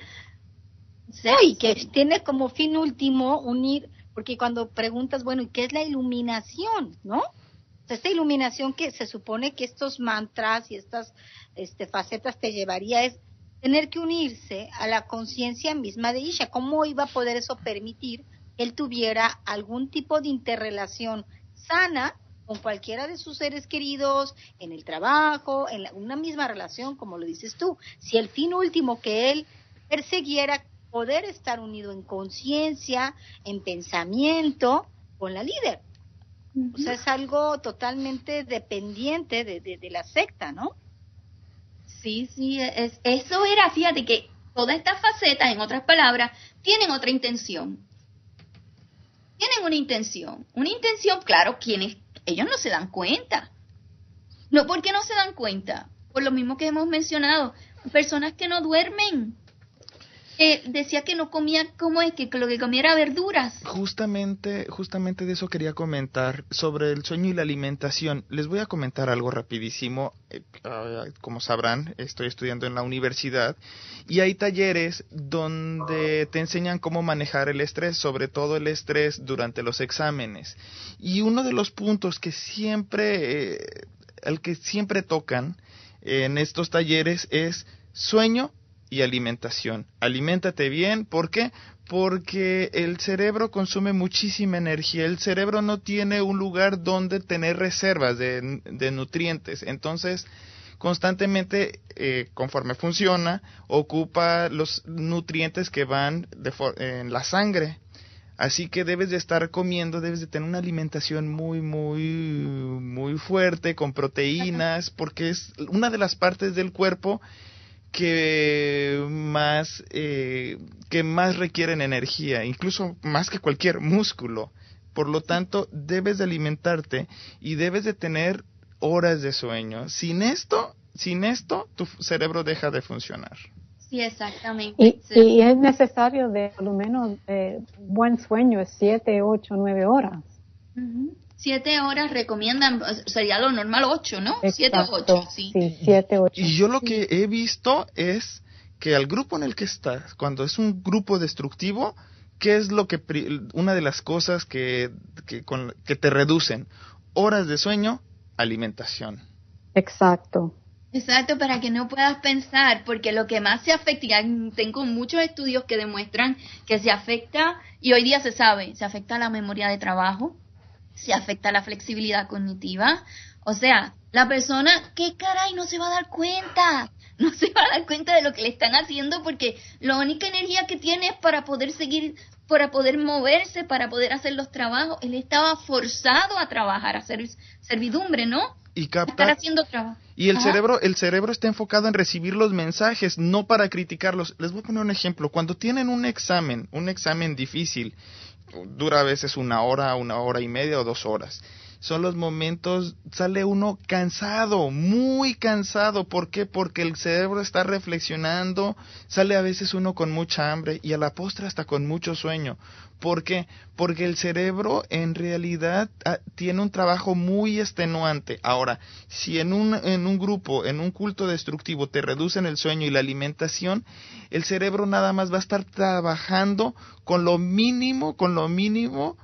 y que tiene como fin último unir, porque cuando preguntas, bueno, ¿y qué es la iluminación? ¿No? esta iluminación que se supone que estos mantras y estas este, facetas te llevaría es tener que unirse a la conciencia misma de Isha. ¿Cómo iba a poder eso permitir que él tuviera algún tipo de interrelación sana con cualquiera de sus seres queridos, en el trabajo, en una misma relación, como lo dices tú. Si el fin último que él perseguiera poder estar unido en conciencia, en pensamiento con la líder. O sea, es algo totalmente dependiente de, de, la secta, ¿no? Sí, sí, es, eso era, fíjate que todas estas facetas, en otras palabras, tienen otra intención. Tienen una intención. Una intención, claro, quienes ellos no se dan cuenta. No, ¿por qué no se dan cuenta? Por lo mismo que hemos mencionado, personas que no duermen, decía que no comía, ¿cómo es? Que lo que comía era verduras. Justamente, justamente de eso quería comentar, sobre el sueño y la alimentación. Les voy a comentar algo rapidísimo. Eh, como sabrán, estoy estudiando en la universidad y hay talleres donde te enseñan cómo manejar el estrés, sobre todo el estrés durante los exámenes. Y uno de los puntos que siempre, eh, el que siempre tocan en estos talleres es sueño y alimentación. Aliméntate bien, ¿por qué? Porque el cerebro consume muchísima energía. El cerebro no tiene un lugar donde tener reservas de, nutrientes. Entonces, constantemente, eh, conforme funciona, ocupa los nutrientes que van en la sangre. Así que debes de estar comiendo, debes de tener una alimentación muy, muy, muy fuerte, con proteínas, porque es una de las partes del cuerpo que más eh, que más requieren energía, incluso más que cualquier músculo. Por lo tanto, debes de alimentarte y debes de tener horas de sueño. Sin esto, sin esto, tu cerebro deja de funcionar. Sí, exactamente. Y, es necesario de por lo menos eh, buen sueño, siete, ocho, nueve horas siete horas recomiendan, sería lo normal ocho, ¿no? siete o ocho, sí. siete, ocho. Y yo lo que he visto es que al grupo en el que estás, cuando es un grupo destructivo, ¿qué es lo que, una de las cosas que, que, con, que te reducen? Horas de sueño, alimentación. Exacto. Exacto, para que no puedas pensar, porque lo que más se afecta, ya tengo muchos estudios que demuestran que se afecta, y hoy día se sabe, se afecta la memoria de trabajo, se afecta la flexibilidad cognitiva. O sea, la persona, ¿qué caray? No se va a dar cuenta. No se va a dar cuenta de lo que le están haciendo porque la única energía que tiene es para poder seguir, para poder moverse, para poder hacer los trabajos. Él estaba forzado a trabajar, a hacer servidumbre, ¿no? Y captar. haciendo trabajo. Y el cerebro, el cerebro está enfocado en recibir los mensajes, no para criticarlos. Les voy a poner un ejemplo. Cuando tienen un examen, un examen difícil, dura a veces una hora, una hora y media o dos horas. Son los momentos, sale uno cansado, muy cansado. ¿Por qué? Porque el cerebro está reflexionando, sale a veces uno con mucha hambre y a la postre hasta con mucho sueño. ¿Por qué? Porque el cerebro en realidad ah, tiene un trabajo muy extenuante. Ahora, si en un, en un grupo, en un culto destructivo, te reducen el sueño y la alimentación, el cerebro nada más va a estar trabajando con lo mínimo, con lo mínimo,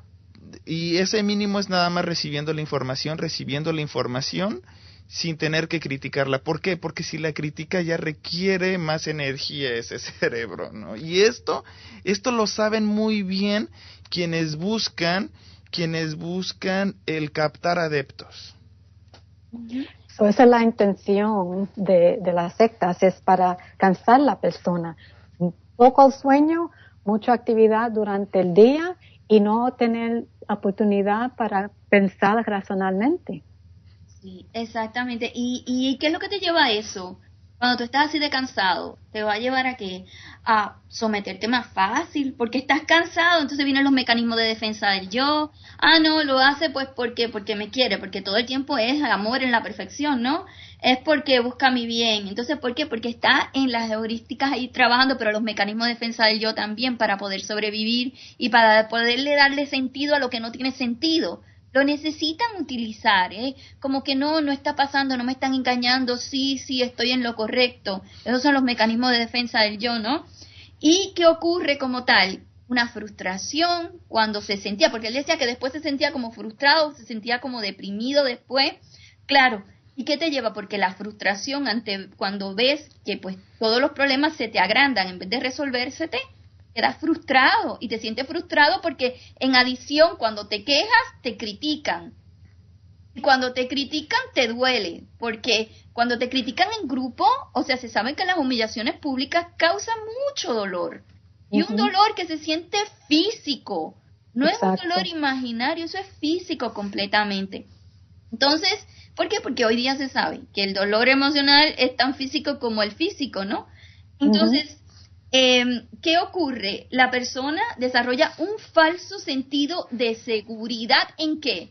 y ese mínimo es nada más recibiendo la información, recibiendo la información sin tener que criticarla. ¿Por qué? Porque si la critica ya requiere más energía ese <laughs> cerebro, ¿no? Y esto, esto lo saben muy bien quienes buscan, quienes buscan el captar adeptos. esa es la intención de, de las sectas, es para cansar la persona. Poco sueño, mucha actividad durante el día y no tener oportunidad para pensar racionalmente. Sí, exactamente. ¿Y, ¿Y qué es lo que te lleva a eso? Cuando tú estás así de cansado, te va a llevar a que a someterte más fácil, porque estás cansado, entonces vienen los mecanismos de defensa del yo. Ah, no, lo hace pues porque porque me quiere, porque todo el tiempo es amor en la perfección, ¿no? Es porque busca mi bien. Entonces, ¿por qué? Porque está en las heurísticas ahí trabajando, pero los mecanismos de defensa del yo también para poder sobrevivir y para poderle darle sentido a lo que no tiene sentido lo necesitan utilizar, ¿eh? Como que no, no está pasando, no me están engañando, sí, sí, estoy en lo correcto. Esos son los mecanismos de defensa del yo, ¿no? ¿Y qué ocurre como tal? Una frustración cuando se sentía, porque él decía que después se sentía como frustrado, se sentía como deprimido después. Claro, ¿y qué te lleva? Porque la frustración ante cuando ves que pues todos los problemas se te agrandan en vez de resolvérsete, quedas frustrado y te sientes frustrado porque en adición cuando te quejas te critican. cuando te critican te duele, porque cuando te critican en grupo, o sea, se sabe que las humillaciones públicas causan mucho dolor. Y un dolor que se siente físico, no es un dolor imaginario, eso es físico completamente. Entonces, ¿por qué? Porque hoy día se sabe que el dolor emocional es tan físico como el físico, ¿no? Entonces, eh, ¿qué ocurre? La persona desarrolla un falso sentido de seguridad en qué?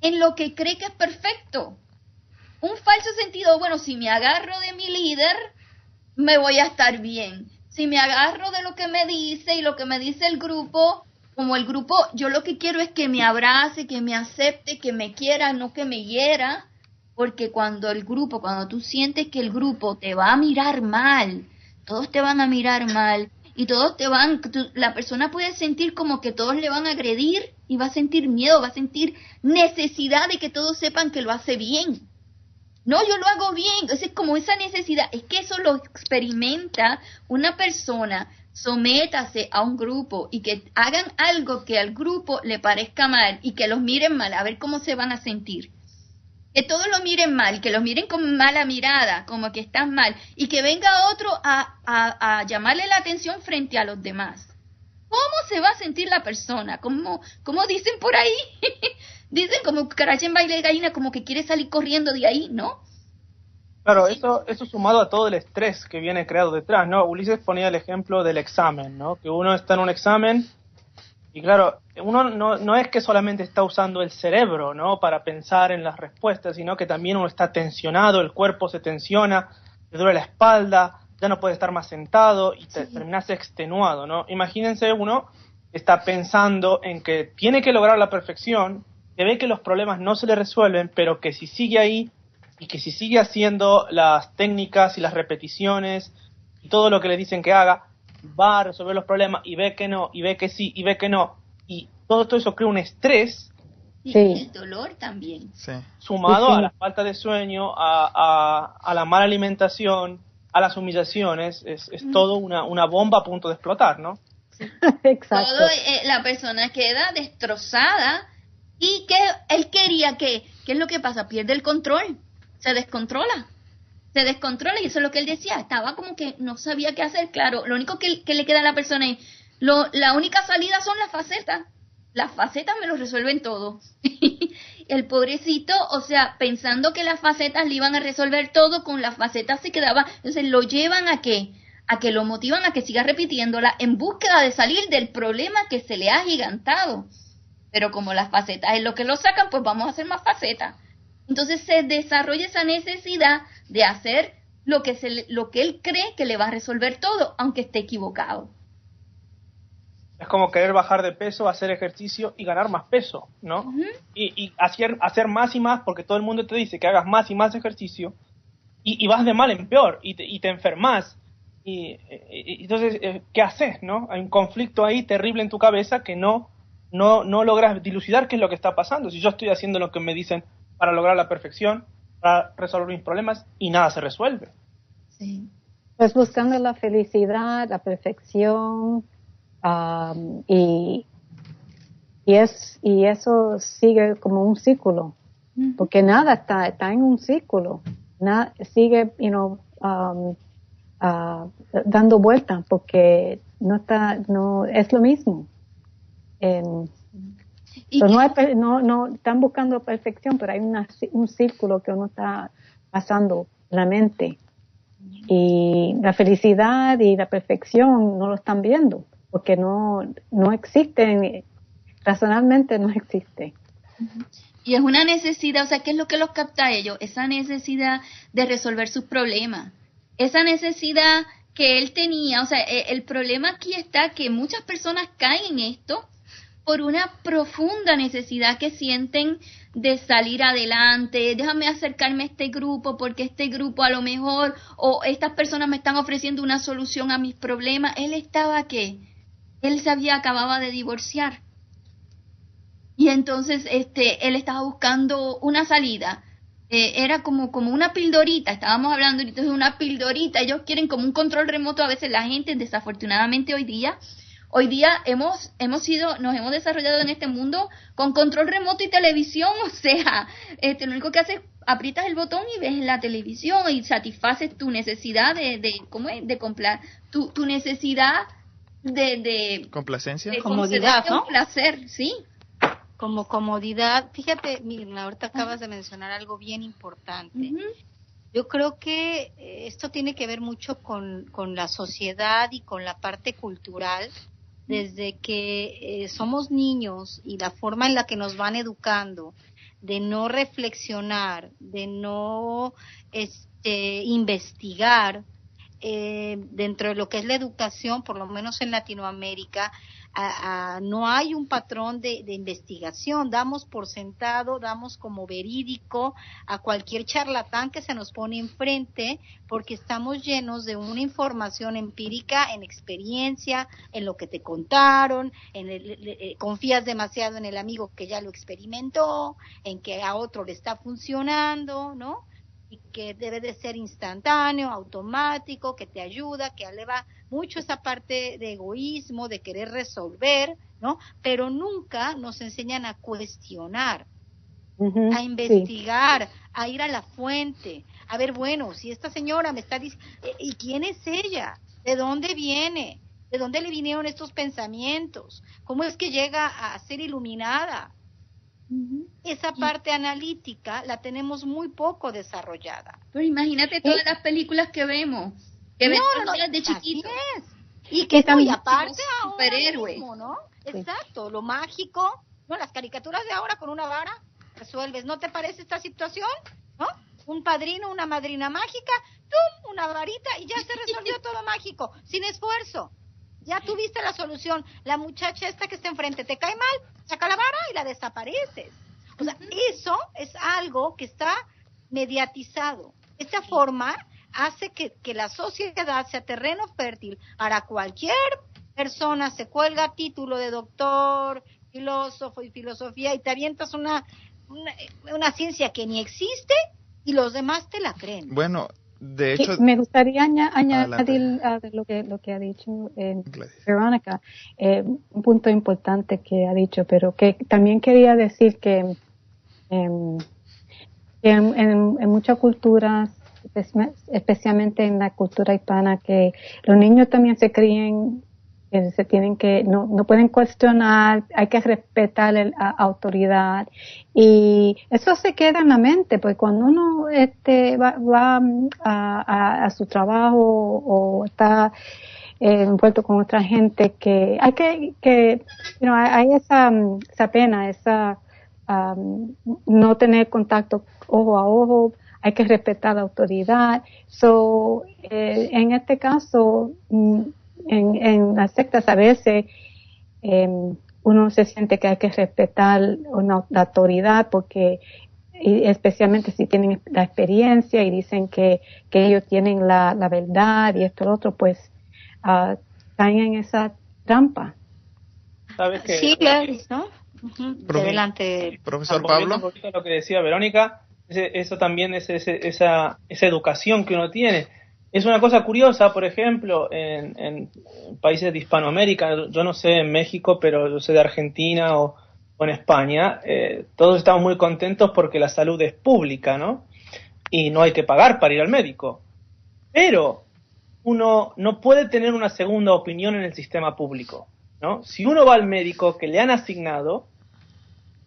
En lo que cree que es perfecto. Un falso sentido, bueno, si me agarro de mi líder, me voy a estar bien. Si me agarro de lo que me dice y lo que me dice el grupo, como el grupo, yo lo que quiero es que me abrace, que me acepte, que me quiera, no que me hiera, porque cuando el grupo, cuando tú sientes que el grupo te va a mirar mal, todos te van a mirar mal y todos te van, la persona puede sentir como que todos le van a agredir y va a sentir miedo, va a sentir necesidad de que todos sepan que lo hace bien. No, yo lo hago bien. Es como esa necesidad, es que eso lo experimenta una persona. Sométase a un grupo y que hagan algo que al grupo le parezca mal y que los miren mal, a ver cómo se van a sentir que todos lo miren mal, que los miren con mala mirada, como que están mal, y que venga otro a, a, llamarle la atención frente a los demás. ¿Cómo se va a sentir la persona? Como, como dicen por ahí, <laughs> dicen como caracha en baile de gallina, como que quiere salir corriendo de ahí, ¿no? Claro, eso, eso sumado a todo el estrés que viene creado detrás, ¿no? Ulises ponía el ejemplo del examen, ¿no? Que uno está en un examen y claro, uno no, no es que solamente está usando el cerebro, ¿no? Para pensar en las respuestas, sino que también uno está tensionado, el cuerpo se tensiona, le duele la espalda, ya no puede estar más sentado y te, terminas extenuado, ¿no? Imagínense uno está pensando en que tiene que lograr la perfección, que ve que los problemas no se le resuelven, pero que si sigue ahí y que si sigue haciendo las técnicas y las repeticiones y todo lo que le dicen que haga, va a resolver los problemas y ve que no, y ve que sí, y ve que no, y todo, todo eso crea un estrés. Y el dolor también. Sumado a la falta de sueño, a, a, la mala alimentación, a las humillaciones, es, es todo una, una bomba a punto de explotar, ¿no? <laughs> Exacto. Todo, eh, la persona queda destrozada y que él quería que, ¿qué es lo que pasa? Pierde el control, se descontrola se descontrola y eso es lo que él decía, estaba como que no sabía qué hacer, claro, lo único que, le queda a la persona es, lo, la única salida son las facetas, las facetas me lo resuelven todo. <laughs> el pobrecito, o sea, pensando que las facetas le iban a resolver todo, con las facetas se quedaba, entonces lo llevan a qué? A que lo motivan a que siga repitiéndola en búsqueda de salir del problema que se le ha gigantado. Pero como las facetas es lo que lo sacan, pues vamos a hacer más facetas. Entonces se desarrolla esa necesidad de hacer lo que, se, lo que él cree que le va a resolver todo, aunque esté equivocado. Es como querer bajar de peso, hacer ejercicio y ganar más peso, ¿no? y, hacer, hacer más y más porque todo el mundo te dice que hagas más y más ejercicio y, vas de mal en peor y te, y te enfermas. Y, entonces, eh, ¿qué haces, no? Hay un conflicto ahí terrible en tu cabeza que no, no, no logras dilucidar qué es lo que está pasando. Si yo estoy haciendo lo que me dicen para lograr la perfección, para resolver mis problemas y nada se resuelve. Sí. Pues buscando la felicidad, la perfección um, y, y, es, y eso sigue como un círculo, porque nada está, está en un círculo, nada, sigue you know, um, uh, dando vueltas porque no está, no es lo mismo. En, no, no, están buscando perfección, pero hay un círculo que uno está pasando la mente. Y la felicidad y la perfección no lo están viendo, porque no, no existen, razonablemente no existe. Y es una necesidad, o sea, ¿qué es lo que los capta a ellos? Esa necesidad de resolver sus problemas. Esa necesidad que él tenía, o sea, e, el problema aquí está que muchas personas caen en esto por una profunda necesidad que sienten de salir adelante, déjame acercarme a este grupo porque este grupo a lo mejor o estas personas me están ofreciendo una solución a mis problemas. Él estaba que él se había acababa de divorciar. Y entonces este él estaba buscando una salida. Eh, era como, como una pildorita, estábamos hablando ahorita de una pildorita, ellos quieren como un control remoto a veces la gente, desafortunadamente hoy día, Hoy día hemos, hemos sido, nos hemos desarrollado en este mundo con control remoto y televisión, <laughs> o sea, este, lo único que haces aprietas el botón y ves la televisión y satisfaces tu necesidad de, de ¿cómo es? De comprar, tu, tu necesidad de, de complacencia, de comodidad, ¿no? placer, sí. Como comodidad. Fíjate, Mirna, ahorita acabas de mencionar algo bien importante. Yo creo que eh, esto tiene que ver mucho con, con la sociedad y con la parte cultural desde que eh, somos niños y la forma en la que nos van educando, de no reflexionar, de no este, investigar, eh, dentro de lo que es la educación, por lo menos en Latinoamérica, no hay un patrón de, investigación. Damos por sentado, damos como verídico a cualquier charlatán que se nos pone enfrente porque estamos llenos de una información empírica en experiencia, en lo que te contaron, en el, confías demasiado en el amigo que ya lo experimentó, en que a otro le está funcionando, ¿no? Y que debe de ser instantáneo, automático, que te ayuda, que eleva mucho esa parte de egoísmo, de querer resolver, ¿no? Pero nunca nos enseñan a cuestionar, a investigar, a ir a la fuente, a ver, bueno, si esta señora me está diciendo, eh, ¿y quién es ella? ¿De dónde viene? ¿De dónde le vinieron estos pensamientos? ¿Cómo es que llega a ser iluminada? Esa parte analítica la tenemos muy poco desarrollada. Pero imagínate todas las películas que vemos, que vemos de chiquitos. Y que y aparte superhéroes, ¿no? Exacto, lo mágico, no las caricaturas de ahora con una vara resuelves. ¿No te parece esta situación? ¿No? Un padrino, una madrina mágica, ¡tum! una varita y ya se resolvió <laughs> todo mágico, sin esfuerzo. Ya tuviste la solución. La muchacha esta que está enfrente te cae mal, saca la vara y la desapareces. O sea, eso es algo que está mediatizado. Esta forma hace que, que la sociedad sea terreno fértil para cualquier persona, se cuelga título de doctor, filósofo y filosofía y te avientas una, una, una ciencia que ni existe y los demás te la creen. Bueno, de hecho, me gustaría añadir a lo que lo que ha dicho eh, Verónica, eh, un punto importante que ha dicho, pero que también quería decir que, em, en, en, muchas culturas, especialmente en la cultura hispana, que los niños también se crían se tienen que, no, no pueden cuestionar, hay que respetar la autoridad y eso se queda en la mente, pues cuando uno este, va, a, a, su trabajo o está eh, envuelto con otra gente que hay que, que you hay, esa, esa pena, esa um, no tener contacto ojo a ojo, hay que respetar la autoridad. So, eh, en este caso, mm, en, en las sectas a veces em, uno se siente que hay que respetar una, la autoridad porque especialmente si tienen la experiencia y dicen que, que ellos tienen la, la verdad y esto y lo otro, pues uh, caen en esa trampa. ¿Sabes que, sí, claro, ¿no? Adelante. Profesor Pablo. Un poquito lo que decía Verónica, eso también es esa, esa educación que uno tiene es una cosa curiosa, por ejemplo, en, países de Hispanoamérica, yo no sé en México, pero yo sé de Argentina o, en España, eh, todos estamos muy contentos porque la salud es pública, ¿no? Y no hay que pagar para ir al médico. Pero uno no puede tener una segunda opinión en el sistema público, ¿no? Si uno va al médico que le han asignado,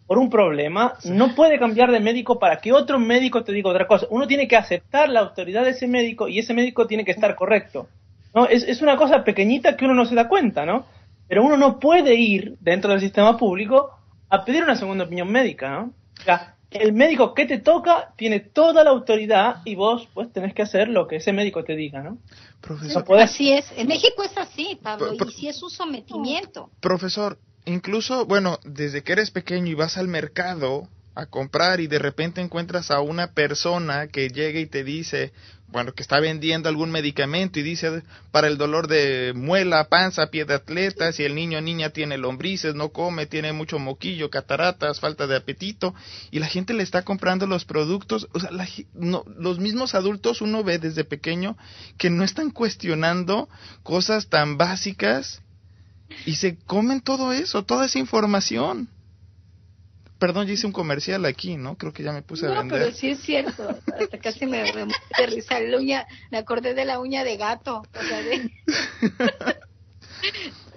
por un problema, no puede cambiar de médico para que otro médico te diga otra cosa. Uno tiene que aceptar la autoridad de ese médico y ese médico tiene que estar correcto. ¿no? Es, es una cosa pequeñita que uno no se da cuenta, ¿no? Pero uno no puede ir dentro del sistema público a pedir una segunda opinión médica, ¿no? O sea, el médico que te toca tiene toda la autoridad y vos pues tenés que hacer lo que ese médico te diga, ¿no? Profesor, Así es. En México es así, Pablo, y si es un sometimiento. Profesor, incluso, bueno, desde que eres pequeño y vas al mercado a comprar y de repente encuentras a una persona que llega y te dice, bueno, que está vendiendo algún medicamento y dice para el dolor de muela, panza, pie de atleta, si el niño o niña tiene lombrices, no come, tiene mucho moquillo, cataratas, falta de apetito, y la gente le está comprando los productos, o sea, los mismos adultos uno ve desde pequeño que no están cuestionando cosas tan básicas Y se comen todo eso, toda esa información. Perdón, yo hice un comercial aquí, ¿no? Creo que ya me puse a vender. No, pero sí es cierto. Hasta casi me, me de risa la uña. Me acordé de la uña de gato. O sea, de... <laughs>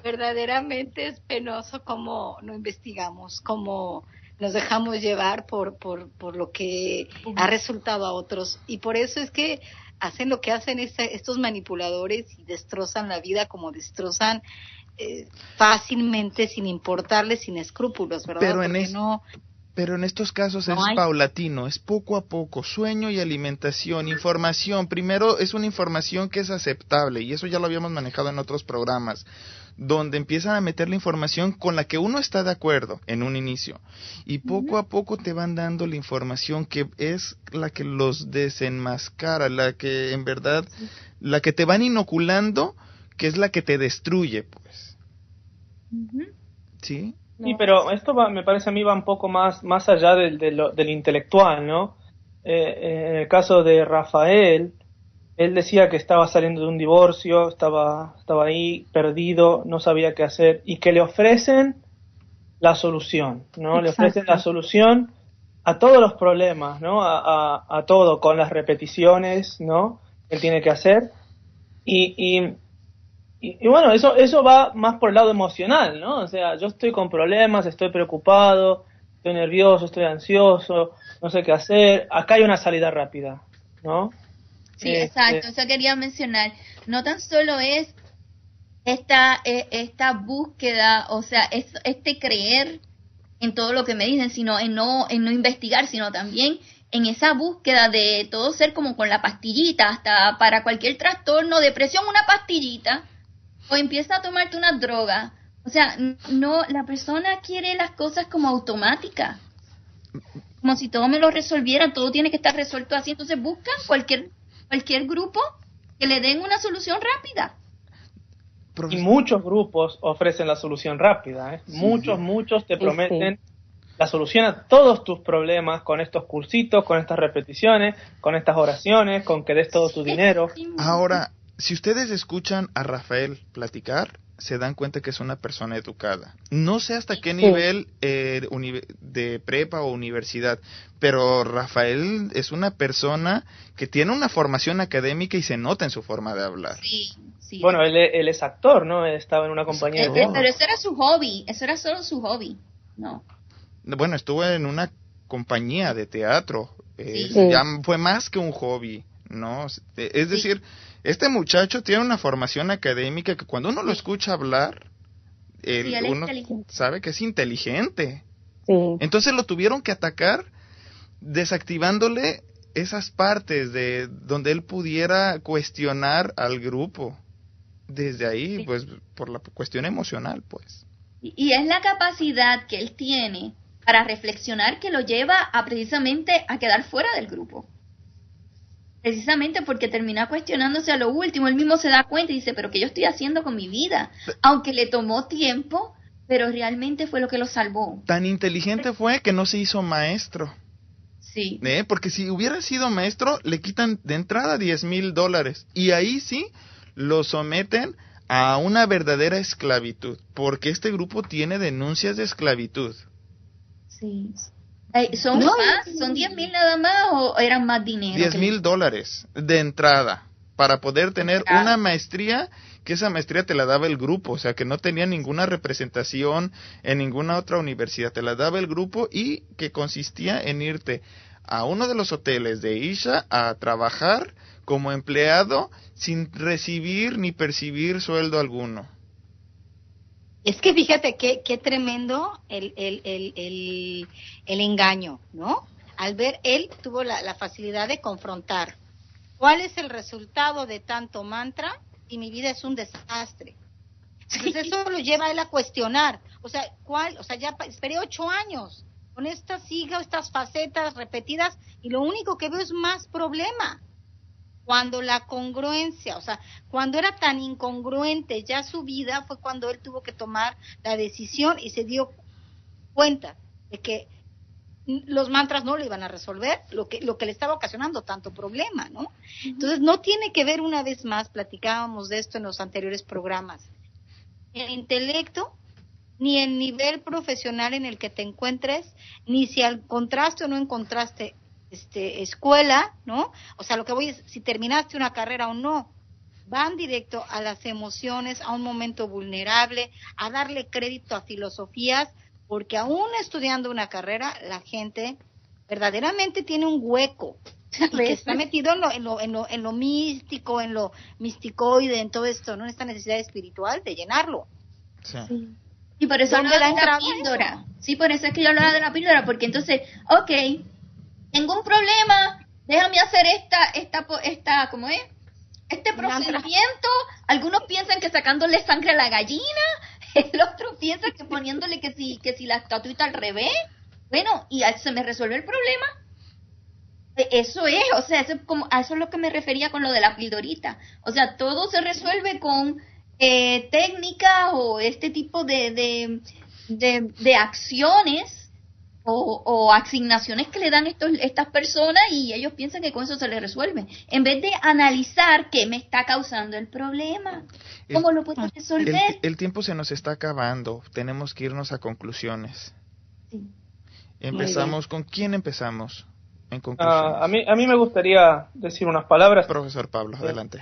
verdaderamente es penoso como no investigamos, como nos dejamos llevar por, por, por lo que ha resultado a otros. Y por eso es que hacen lo que hacen estos manipuladores y destrozan la vida como destrozan eh, fácilmente, sin importarles, sin escrúpulos, ¿verdad? Pero en, no, pero en estos casos es paulatino, es poco a poco, sueño y alimentación, información. Primero es una información que es aceptable y eso ya lo habíamos manejado en otros programas, donde empiezan a meter la información con la que uno está de acuerdo en un inicio y poco a poco te van dando la información que es la que los desenmascara, la que en verdad, la que te van inoculando, que es la que te destruye, pues. ¿Sí? Sí, pero esto va, me parece a mí va un poco más, más allá del, del, intelectual, ¿no? Eh, eh, en el caso de Rafael, él decía que estaba saliendo de un divorcio, estaba, estaba ahí perdido, no sabía qué hacer, y que le ofrecen la solución, ¿no? Le ofrecen la solución a todos los problemas, ¿no? A, a, a todo, con las repeticiones, ¿no? Que él tiene que hacer. Y, y y, bueno, eso, eso va más por el lado emocional, ¿no? O sea, yo estoy con problemas, estoy preocupado, estoy nervioso, estoy ansioso, no sé qué hacer. Acá hay una salida rápida, ¿no? Sí, este, exacto, eso quería mencionar. No tan solo es esta, e, esta búsqueda, o sea, es, este creer en todo lo que me dicen, sino en no, en no investigar, sino también en esa búsqueda de todo ser como con la pastillita, hasta para cualquier trastorno, depresión, una pastillita, o empieza a tomarte una droga. O sea, no, la persona quiere las cosas como automáticas. Como si todo me lo resolvieran, todo tiene que estar resuelto así. Entonces buscan cualquier, cualquier grupo que le den una solución rápida. Y muchos grupos ofrecen la solución rápida. ¿eh? Muchos, muchos te prometen la solución a todos tus problemas con estos cursitos, con estas repeticiones, con estas oraciones, con que des todo tu dinero. Ahora, si ustedes escuchan a Rafael platicar, se dan cuenta que es una persona educada. No sé hasta qué nivel eh, de prepa o universidad, pero Rafael es una persona que tiene una formación académica y se nota en su forma de hablar. Sí, sí. Bueno, él, es actor, ¿no? estaba en una compañía. de pero eso era su hobby, eso era solo su hobby, ¿no? Bueno, estuvo en una compañía de teatro, eh, ya fue más que un hobby, ¿no? Es decir este muchacho tiene una formación académica que cuando uno lo escucha hablar, uno sabe que es inteligente. Entonces lo tuvieron que atacar desactivándole esas partes de donde él pudiera cuestionar al grupo. Desde ahí, pues, por la cuestión emocional, pues. Y es la capacidad que él tiene para reflexionar que lo lleva a precisamente a quedar fuera del grupo precisamente porque termina cuestionándose a lo último, él mismo se da cuenta y dice, pero ¿qué yo estoy haciendo con mi vida? Aunque le tomó tiempo, pero realmente fue lo que lo salvó. Tan inteligente fue que no se hizo maestro. Sí. ¿Eh? Porque si hubiera sido maestro, le quitan de entrada 10 mil dólares. Y ahí sí lo someten a una verdadera esclavitud. Porque este grupo tiene denuncias de esclavitud. Sí. ¿Son más? ¿Son 10 mil nada más o eran más dinero? 10 mil dólares de entrada para poder tener una maestría que esa maestría te la daba el grupo, o sea que no tenía ninguna representación en ninguna otra universidad, te la daba el grupo y que consistía en irte a uno de los hoteles de Isha a trabajar como empleado sin recibir ni percibir sueldo alguno. Es que fíjate qué, qué tremendo el, el, el, el, engaño, ¿no? Al ver, él tuvo la, la facilidad de confrontar. ¿Cuál es el resultado de tanto mantra y mi vida es un desastre? Entonces eso lo lleva a él a cuestionar. O sea, ¿cuál? O sea, ya esperé ocho años con estas siga, estas facetas repetidas y lo único que veo es más problema cuando la congruencia, o sea, cuando era tan incongruente ya su vida, fue cuando él tuvo que tomar la decisión y se dio cuenta de que los mantras no le iban a resolver lo que lo que le estaba ocasionando tanto problema, ¿no? Entonces no tiene que ver una vez más, platicábamos de esto en los anteriores programas. el intelecto, ni el nivel profesional en el que te encuentres, ni si encontraste o no encontraste este, escuela, ¿no? O sea, lo que voy es si terminaste una carrera o no. Van directo a las emociones, a un momento vulnerable, a darle crédito a filosofías, porque aún estudiando una carrera, la gente verdaderamente tiene un hueco <laughs> que está metido en lo, en lo, en lo, en lo místico, en lo misticoide, en todo esto, ¿no? En esta necesidad espiritual de llenarlo. Sí. Y por eso hablaba de la píldora. Sí, por eso es que yo hablaba de la píldora, porque entonces, ok, tengo un problema, déjame hacer esta, esta, esta, ¿cómo es? Este procedimiento, algunos piensan que sacándole sangre a la gallina, <laughs> el otro piensa que poniéndole que si, que si la estatuita al revés, bueno, y se me resuelve el problema. E, eso es, o sea, eso, como, a eso es lo que me refería con lo de la pildorita. O sea, todo se resuelve con eh, técnicas o este tipo de, de, de, acciones o, asignaciones que le dan estos, estas personas y ellos piensan que con eso se les resuelve. En vez de analizar qué me está causando el problema, cómo lo puedo resolver. El, tiempo se nos está acabando, tenemos que irnos a conclusiones. Empezamos, ¿con quién empezamos? En ah, a, mí, a mí me gustaría decir unas palabras. Profesor Pablo, adelante.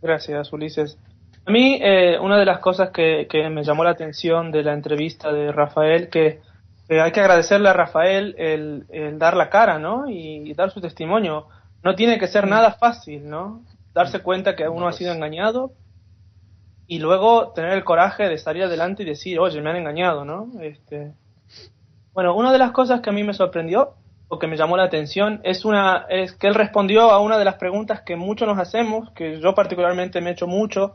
Gracias, Ulises. A mí, eh, una de las cosas que, me llamó la atención de la entrevista de Rafael, que hay que agradecerle a Rafael el, dar la cara, ¿no? Y, dar su testimonio. No tiene que ser nada fácil, ¿no? Darse cuenta que uno ha sido engañado y luego tener el coraje de salir adelante y decir, oye, me han engañado, ¿no? Este, bueno, una de las cosas que a mí me sorprendió o que me llamó la atención es una es que él respondió a una de las preguntas que muchos nos hacemos, que yo particularmente me he hecho mucho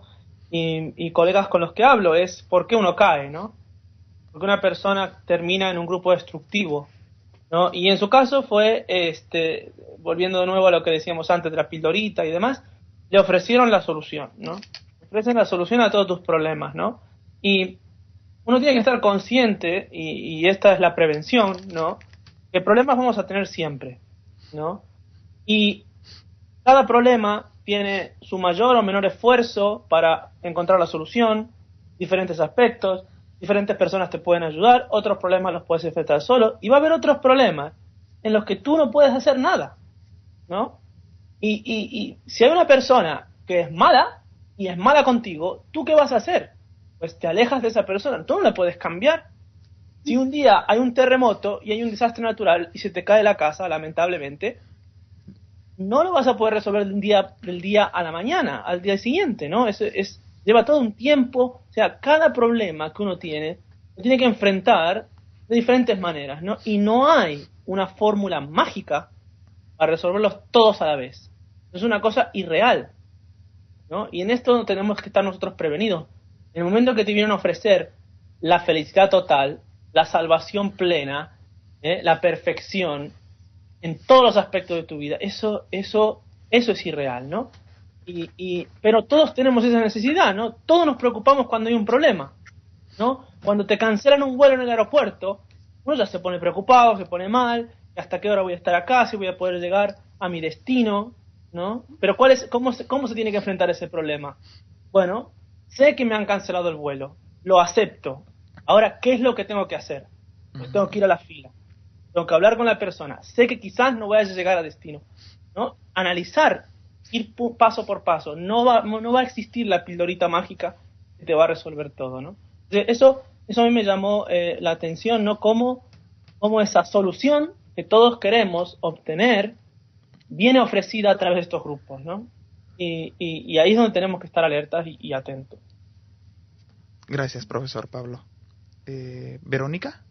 y, colegas con los que hablo es por qué uno cae, ¿no? Porque una persona termina en un grupo destructivo, ¿no? Y en su caso fue, este, volviendo de nuevo a lo que decíamos antes de la pildorita y demás, le ofrecieron la solución, ¿no? Ofrecen la solución a todos tus problemas, ¿no? Y uno tiene que estar consciente, y, y esta es la prevención, ¿no? Que problemas vamos a tener siempre, ¿no? Y cada problema tiene su mayor o menor esfuerzo para encontrar la solución, diferentes aspectos, diferentes personas te pueden ayudar, otros problemas los puedes enfrentar solo, y va a haber otros problemas en los que tú no puedes hacer nada, ¿no? Y, y, y si hay una persona que es mala y es mala contigo, ¿tú qué vas a hacer? Pues te alejas de esa persona, tú no la puedes cambiar. Si un día hay un terremoto y hay un desastre natural y se te cae la casa, lamentablemente, no lo vas a poder resolver de un día, del día a la mañana, al día siguiente, ¿no? Es, es, lleva todo un tiempo, o sea, cada problema que uno tiene, lo tiene que enfrentar de diferentes maneras, ¿no? Y no hay una fórmula mágica para resolverlos todos a la vez. Es una cosa irreal, ¿no? Y en esto tenemos que estar nosotros prevenidos. En el momento que te vienen a ofrecer la felicidad total, la salvación plena, ¿eh? la perfección, en todos los aspectos de tu vida. Eso, eso, eso es irreal, ¿no? Y, y, pero todos tenemos esa necesidad, ¿no? Todos nos preocupamos cuando hay un problema, ¿no? Cuando te cancelan un vuelo en el aeropuerto, uno ya se pone preocupado, se pone mal, hasta qué hora voy a estar acá, si voy a poder llegar a mi destino, ¿no? Pero ¿cuál es, cómo, se, ¿cómo se tiene que enfrentar ese problema? Bueno, sé que me han cancelado el vuelo, lo acepto. Ahora, ¿qué es lo que tengo que hacer? Pues tengo que ir a la fila tengo que hablar con la persona, sé que quizás no voy a llegar a destino, ¿no? Analizar, ir paso por paso, no va, no va a existir la pildorita mágica que te va a resolver todo, ¿no? Eso, eso a mí me llamó eh, la atención, ¿no? Cómo, cómo esa solución que todos queremos obtener viene ofrecida a través de estos grupos, ¿no? Y, y, ahí es donde tenemos que estar alertas y, atentos. Gracias, profesor Pablo. Eh, Verónica.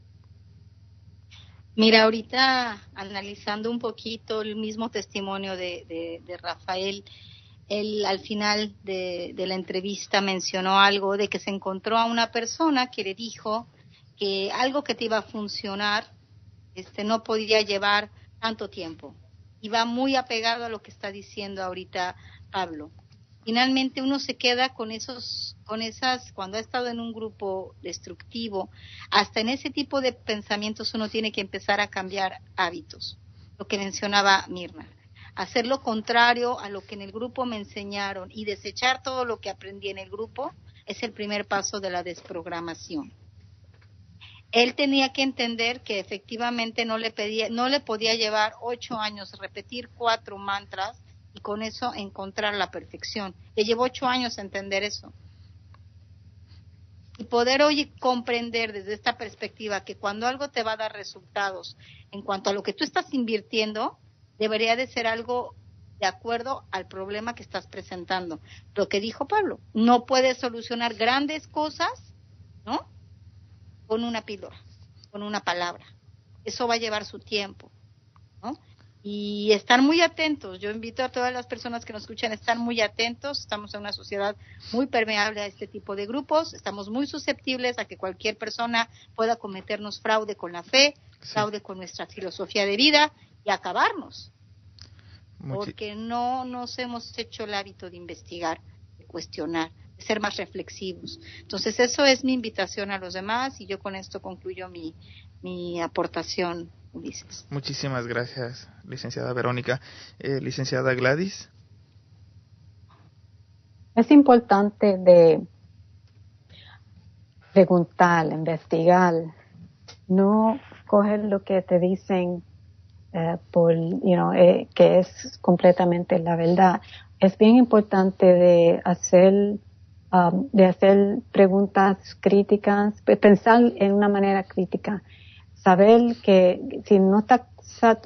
Mira, ahorita analizando un poquito el mismo testimonio de, de, Rafael, él al final de, de, la entrevista mencionó algo de que se encontró a una persona que le dijo que algo que te iba a funcionar este no podía llevar tanto tiempo. Iba muy apegado a lo que está diciendo ahorita Pablo finalmente uno se queda con esos, con esas, cuando ha estado en un grupo destructivo, hasta en ese tipo de pensamientos uno tiene que empezar a cambiar hábitos, lo que mencionaba Mirna, hacer lo contrario a lo que en el grupo me enseñaron y desechar todo lo que aprendí en el grupo es el primer paso de la desprogramación. Él tenía que entender que efectivamente no le, pedía, no le podía llevar ocho años repetir cuatro mantras y con eso encontrar la perfección. Le llevó ocho años entender eso. Y poder hoy comprender desde esta perspectiva que cuando algo te va a dar resultados en cuanto a lo que tú estás invirtiendo, debería de ser algo de acuerdo al problema que estás presentando. Lo que dijo Pablo, no puedes solucionar grandes cosas, ¿no? Con una píldora, con una palabra. Eso va a llevar su tiempo. Y estar muy atentos. Yo invito a todas las personas que nos escuchan a estar muy atentos. Estamos en una sociedad muy permeable a este tipo de grupos. Estamos muy susceptibles a que cualquier persona pueda cometernos fraude con la fe, fraude con nuestra filosofía de vida y acabarnos. porque no nos hemos hecho el hábito de investigar, de cuestionar, de ser más reflexivos. Entonces, eso es mi invitación a los demás y yo con esto concluyo mi, mi aportación Muchísimas gracias, licenciada Verónica. Eh, licenciada Gladys. Es importante de preguntar, investigar, no coger lo que te dicen eh, por, you know, eh, que es completamente la verdad. Es bien importante de hacer um, de hacer preguntas críticas, pensar en una manera crítica saber que si no está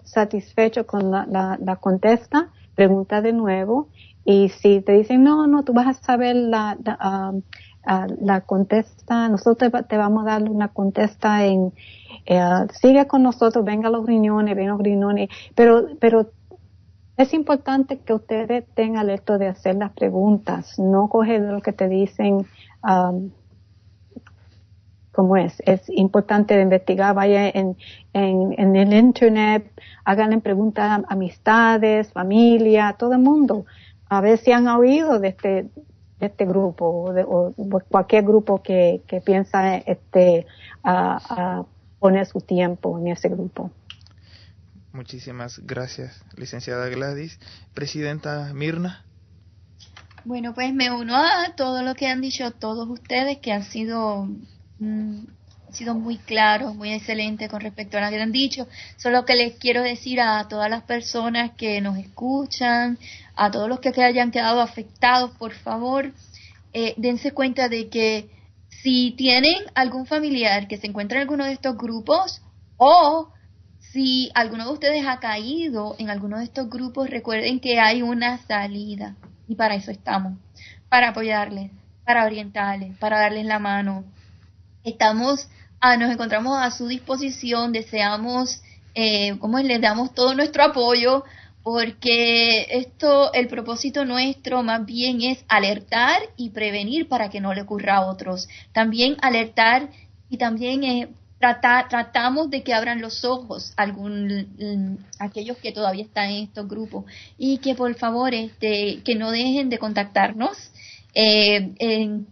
satisfecho con la, la, contesta, pregunta de nuevo. Y si te dicen no, no, tú vas a saber la, la, ah, contesta, nosotros te, vamos a dar una contesta en, eh, sigue con nosotros, venga los riñones, venga a los riñones, pero, pero es importante que ustedes tengan esto de hacer las preguntas, no coger lo que te dicen, um, como es. Es importante investigar, vaya en, en, el internet, háganle preguntas a amistades, familia, todo el mundo, a ver si han oído de este, de este grupo o, de, cualquier grupo que, que piensa este, a, poner su tiempo en ese grupo. Muchísimas gracias, licenciada Gladys. Presidenta Mirna. Bueno, pues me uno a todo lo que han dicho todos ustedes, que han sido Mm, sido muy claro, muy excelente con respecto a lo que han dicho. Solo que les quiero decir a todas las personas que nos escuchan, a todos los que hayan quedado afectados, por favor, eh, dense cuenta de que si tienen algún familiar que se encuentra en alguno de estos grupos o si alguno de ustedes ha caído en alguno de estos grupos, recuerden que hay una salida y para eso estamos, para apoyarles, para orientarles, para darles la mano, estamos, ah, nos encontramos a su disposición, deseamos, eh, como les damos todo nuestro apoyo, porque esto, el propósito nuestro más bien es alertar y prevenir para que no le ocurra a otros. También alertar y también eh, tratar, tratamos de que abran los ojos algún, mm, aquellos que todavía están en estos grupos y que por favor este, que no dejen de contactarnos eh, en,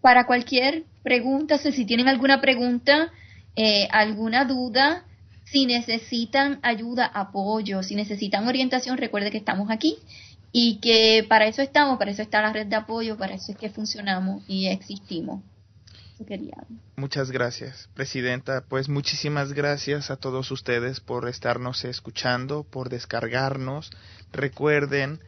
para cualquier pregunta, si tienen alguna pregunta, eh, alguna duda, si necesitan ayuda, apoyo, si necesitan orientación, recuerde que estamos aquí y que para eso estamos, para eso está la red de apoyo, para eso es que funcionamos y existimos. Muchas gracias, Presidenta. Pues muchísimas gracias a todos ustedes por estarnos escuchando, por descargarnos. Recuerden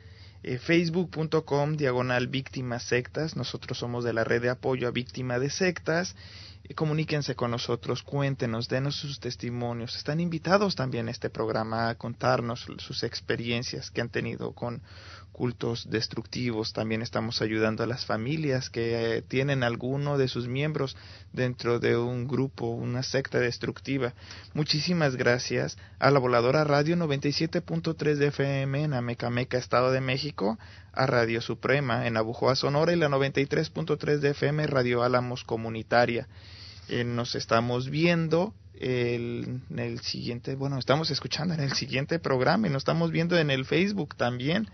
eh, facebook.com diagonal víctimas sectas. Nosotros somos de la red de apoyo a víctimas de sectas. Eh, comuníquense con nosotros, cuéntenos, denos sus testimonios. Están invitados también a este programa a contarnos sus experiencias que han tenido con cultos destructivos. También estamos ayudando a las familias que eh, tienen alguno de sus miembros dentro de un grupo, una secta destructiva. Muchísimas gracias a la Voladora Radio 97.3 de FM en Amecameca, Estado de México, a Radio Suprema en Abujoa, Sonora y la 93.3 de FM Radio Álamos Comunitaria. Eh, nos estamos viendo en el siguiente, bueno, estamos escuchando en el siguiente programa y nos estamos viendo en el Facebook también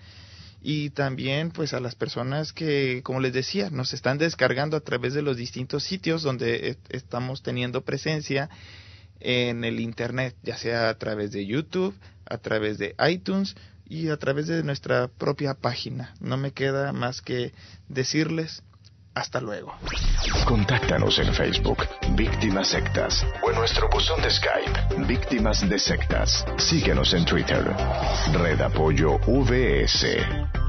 y también pues a las personas que, como les decía, nos están descargando a través de los distintos sitios donde estamos teniendo presencia en el Internet, ya sea a través de YouTube, a través de iTunes y a través de nuestra propia página. No me queda más que decirles Hasta luego. Contáctanos en Facebook, Víctimas Sectas, o en nuestro buzón de Skype, Víctimas de Sectas. Síguenos en Twitter, Red Apoyo VS.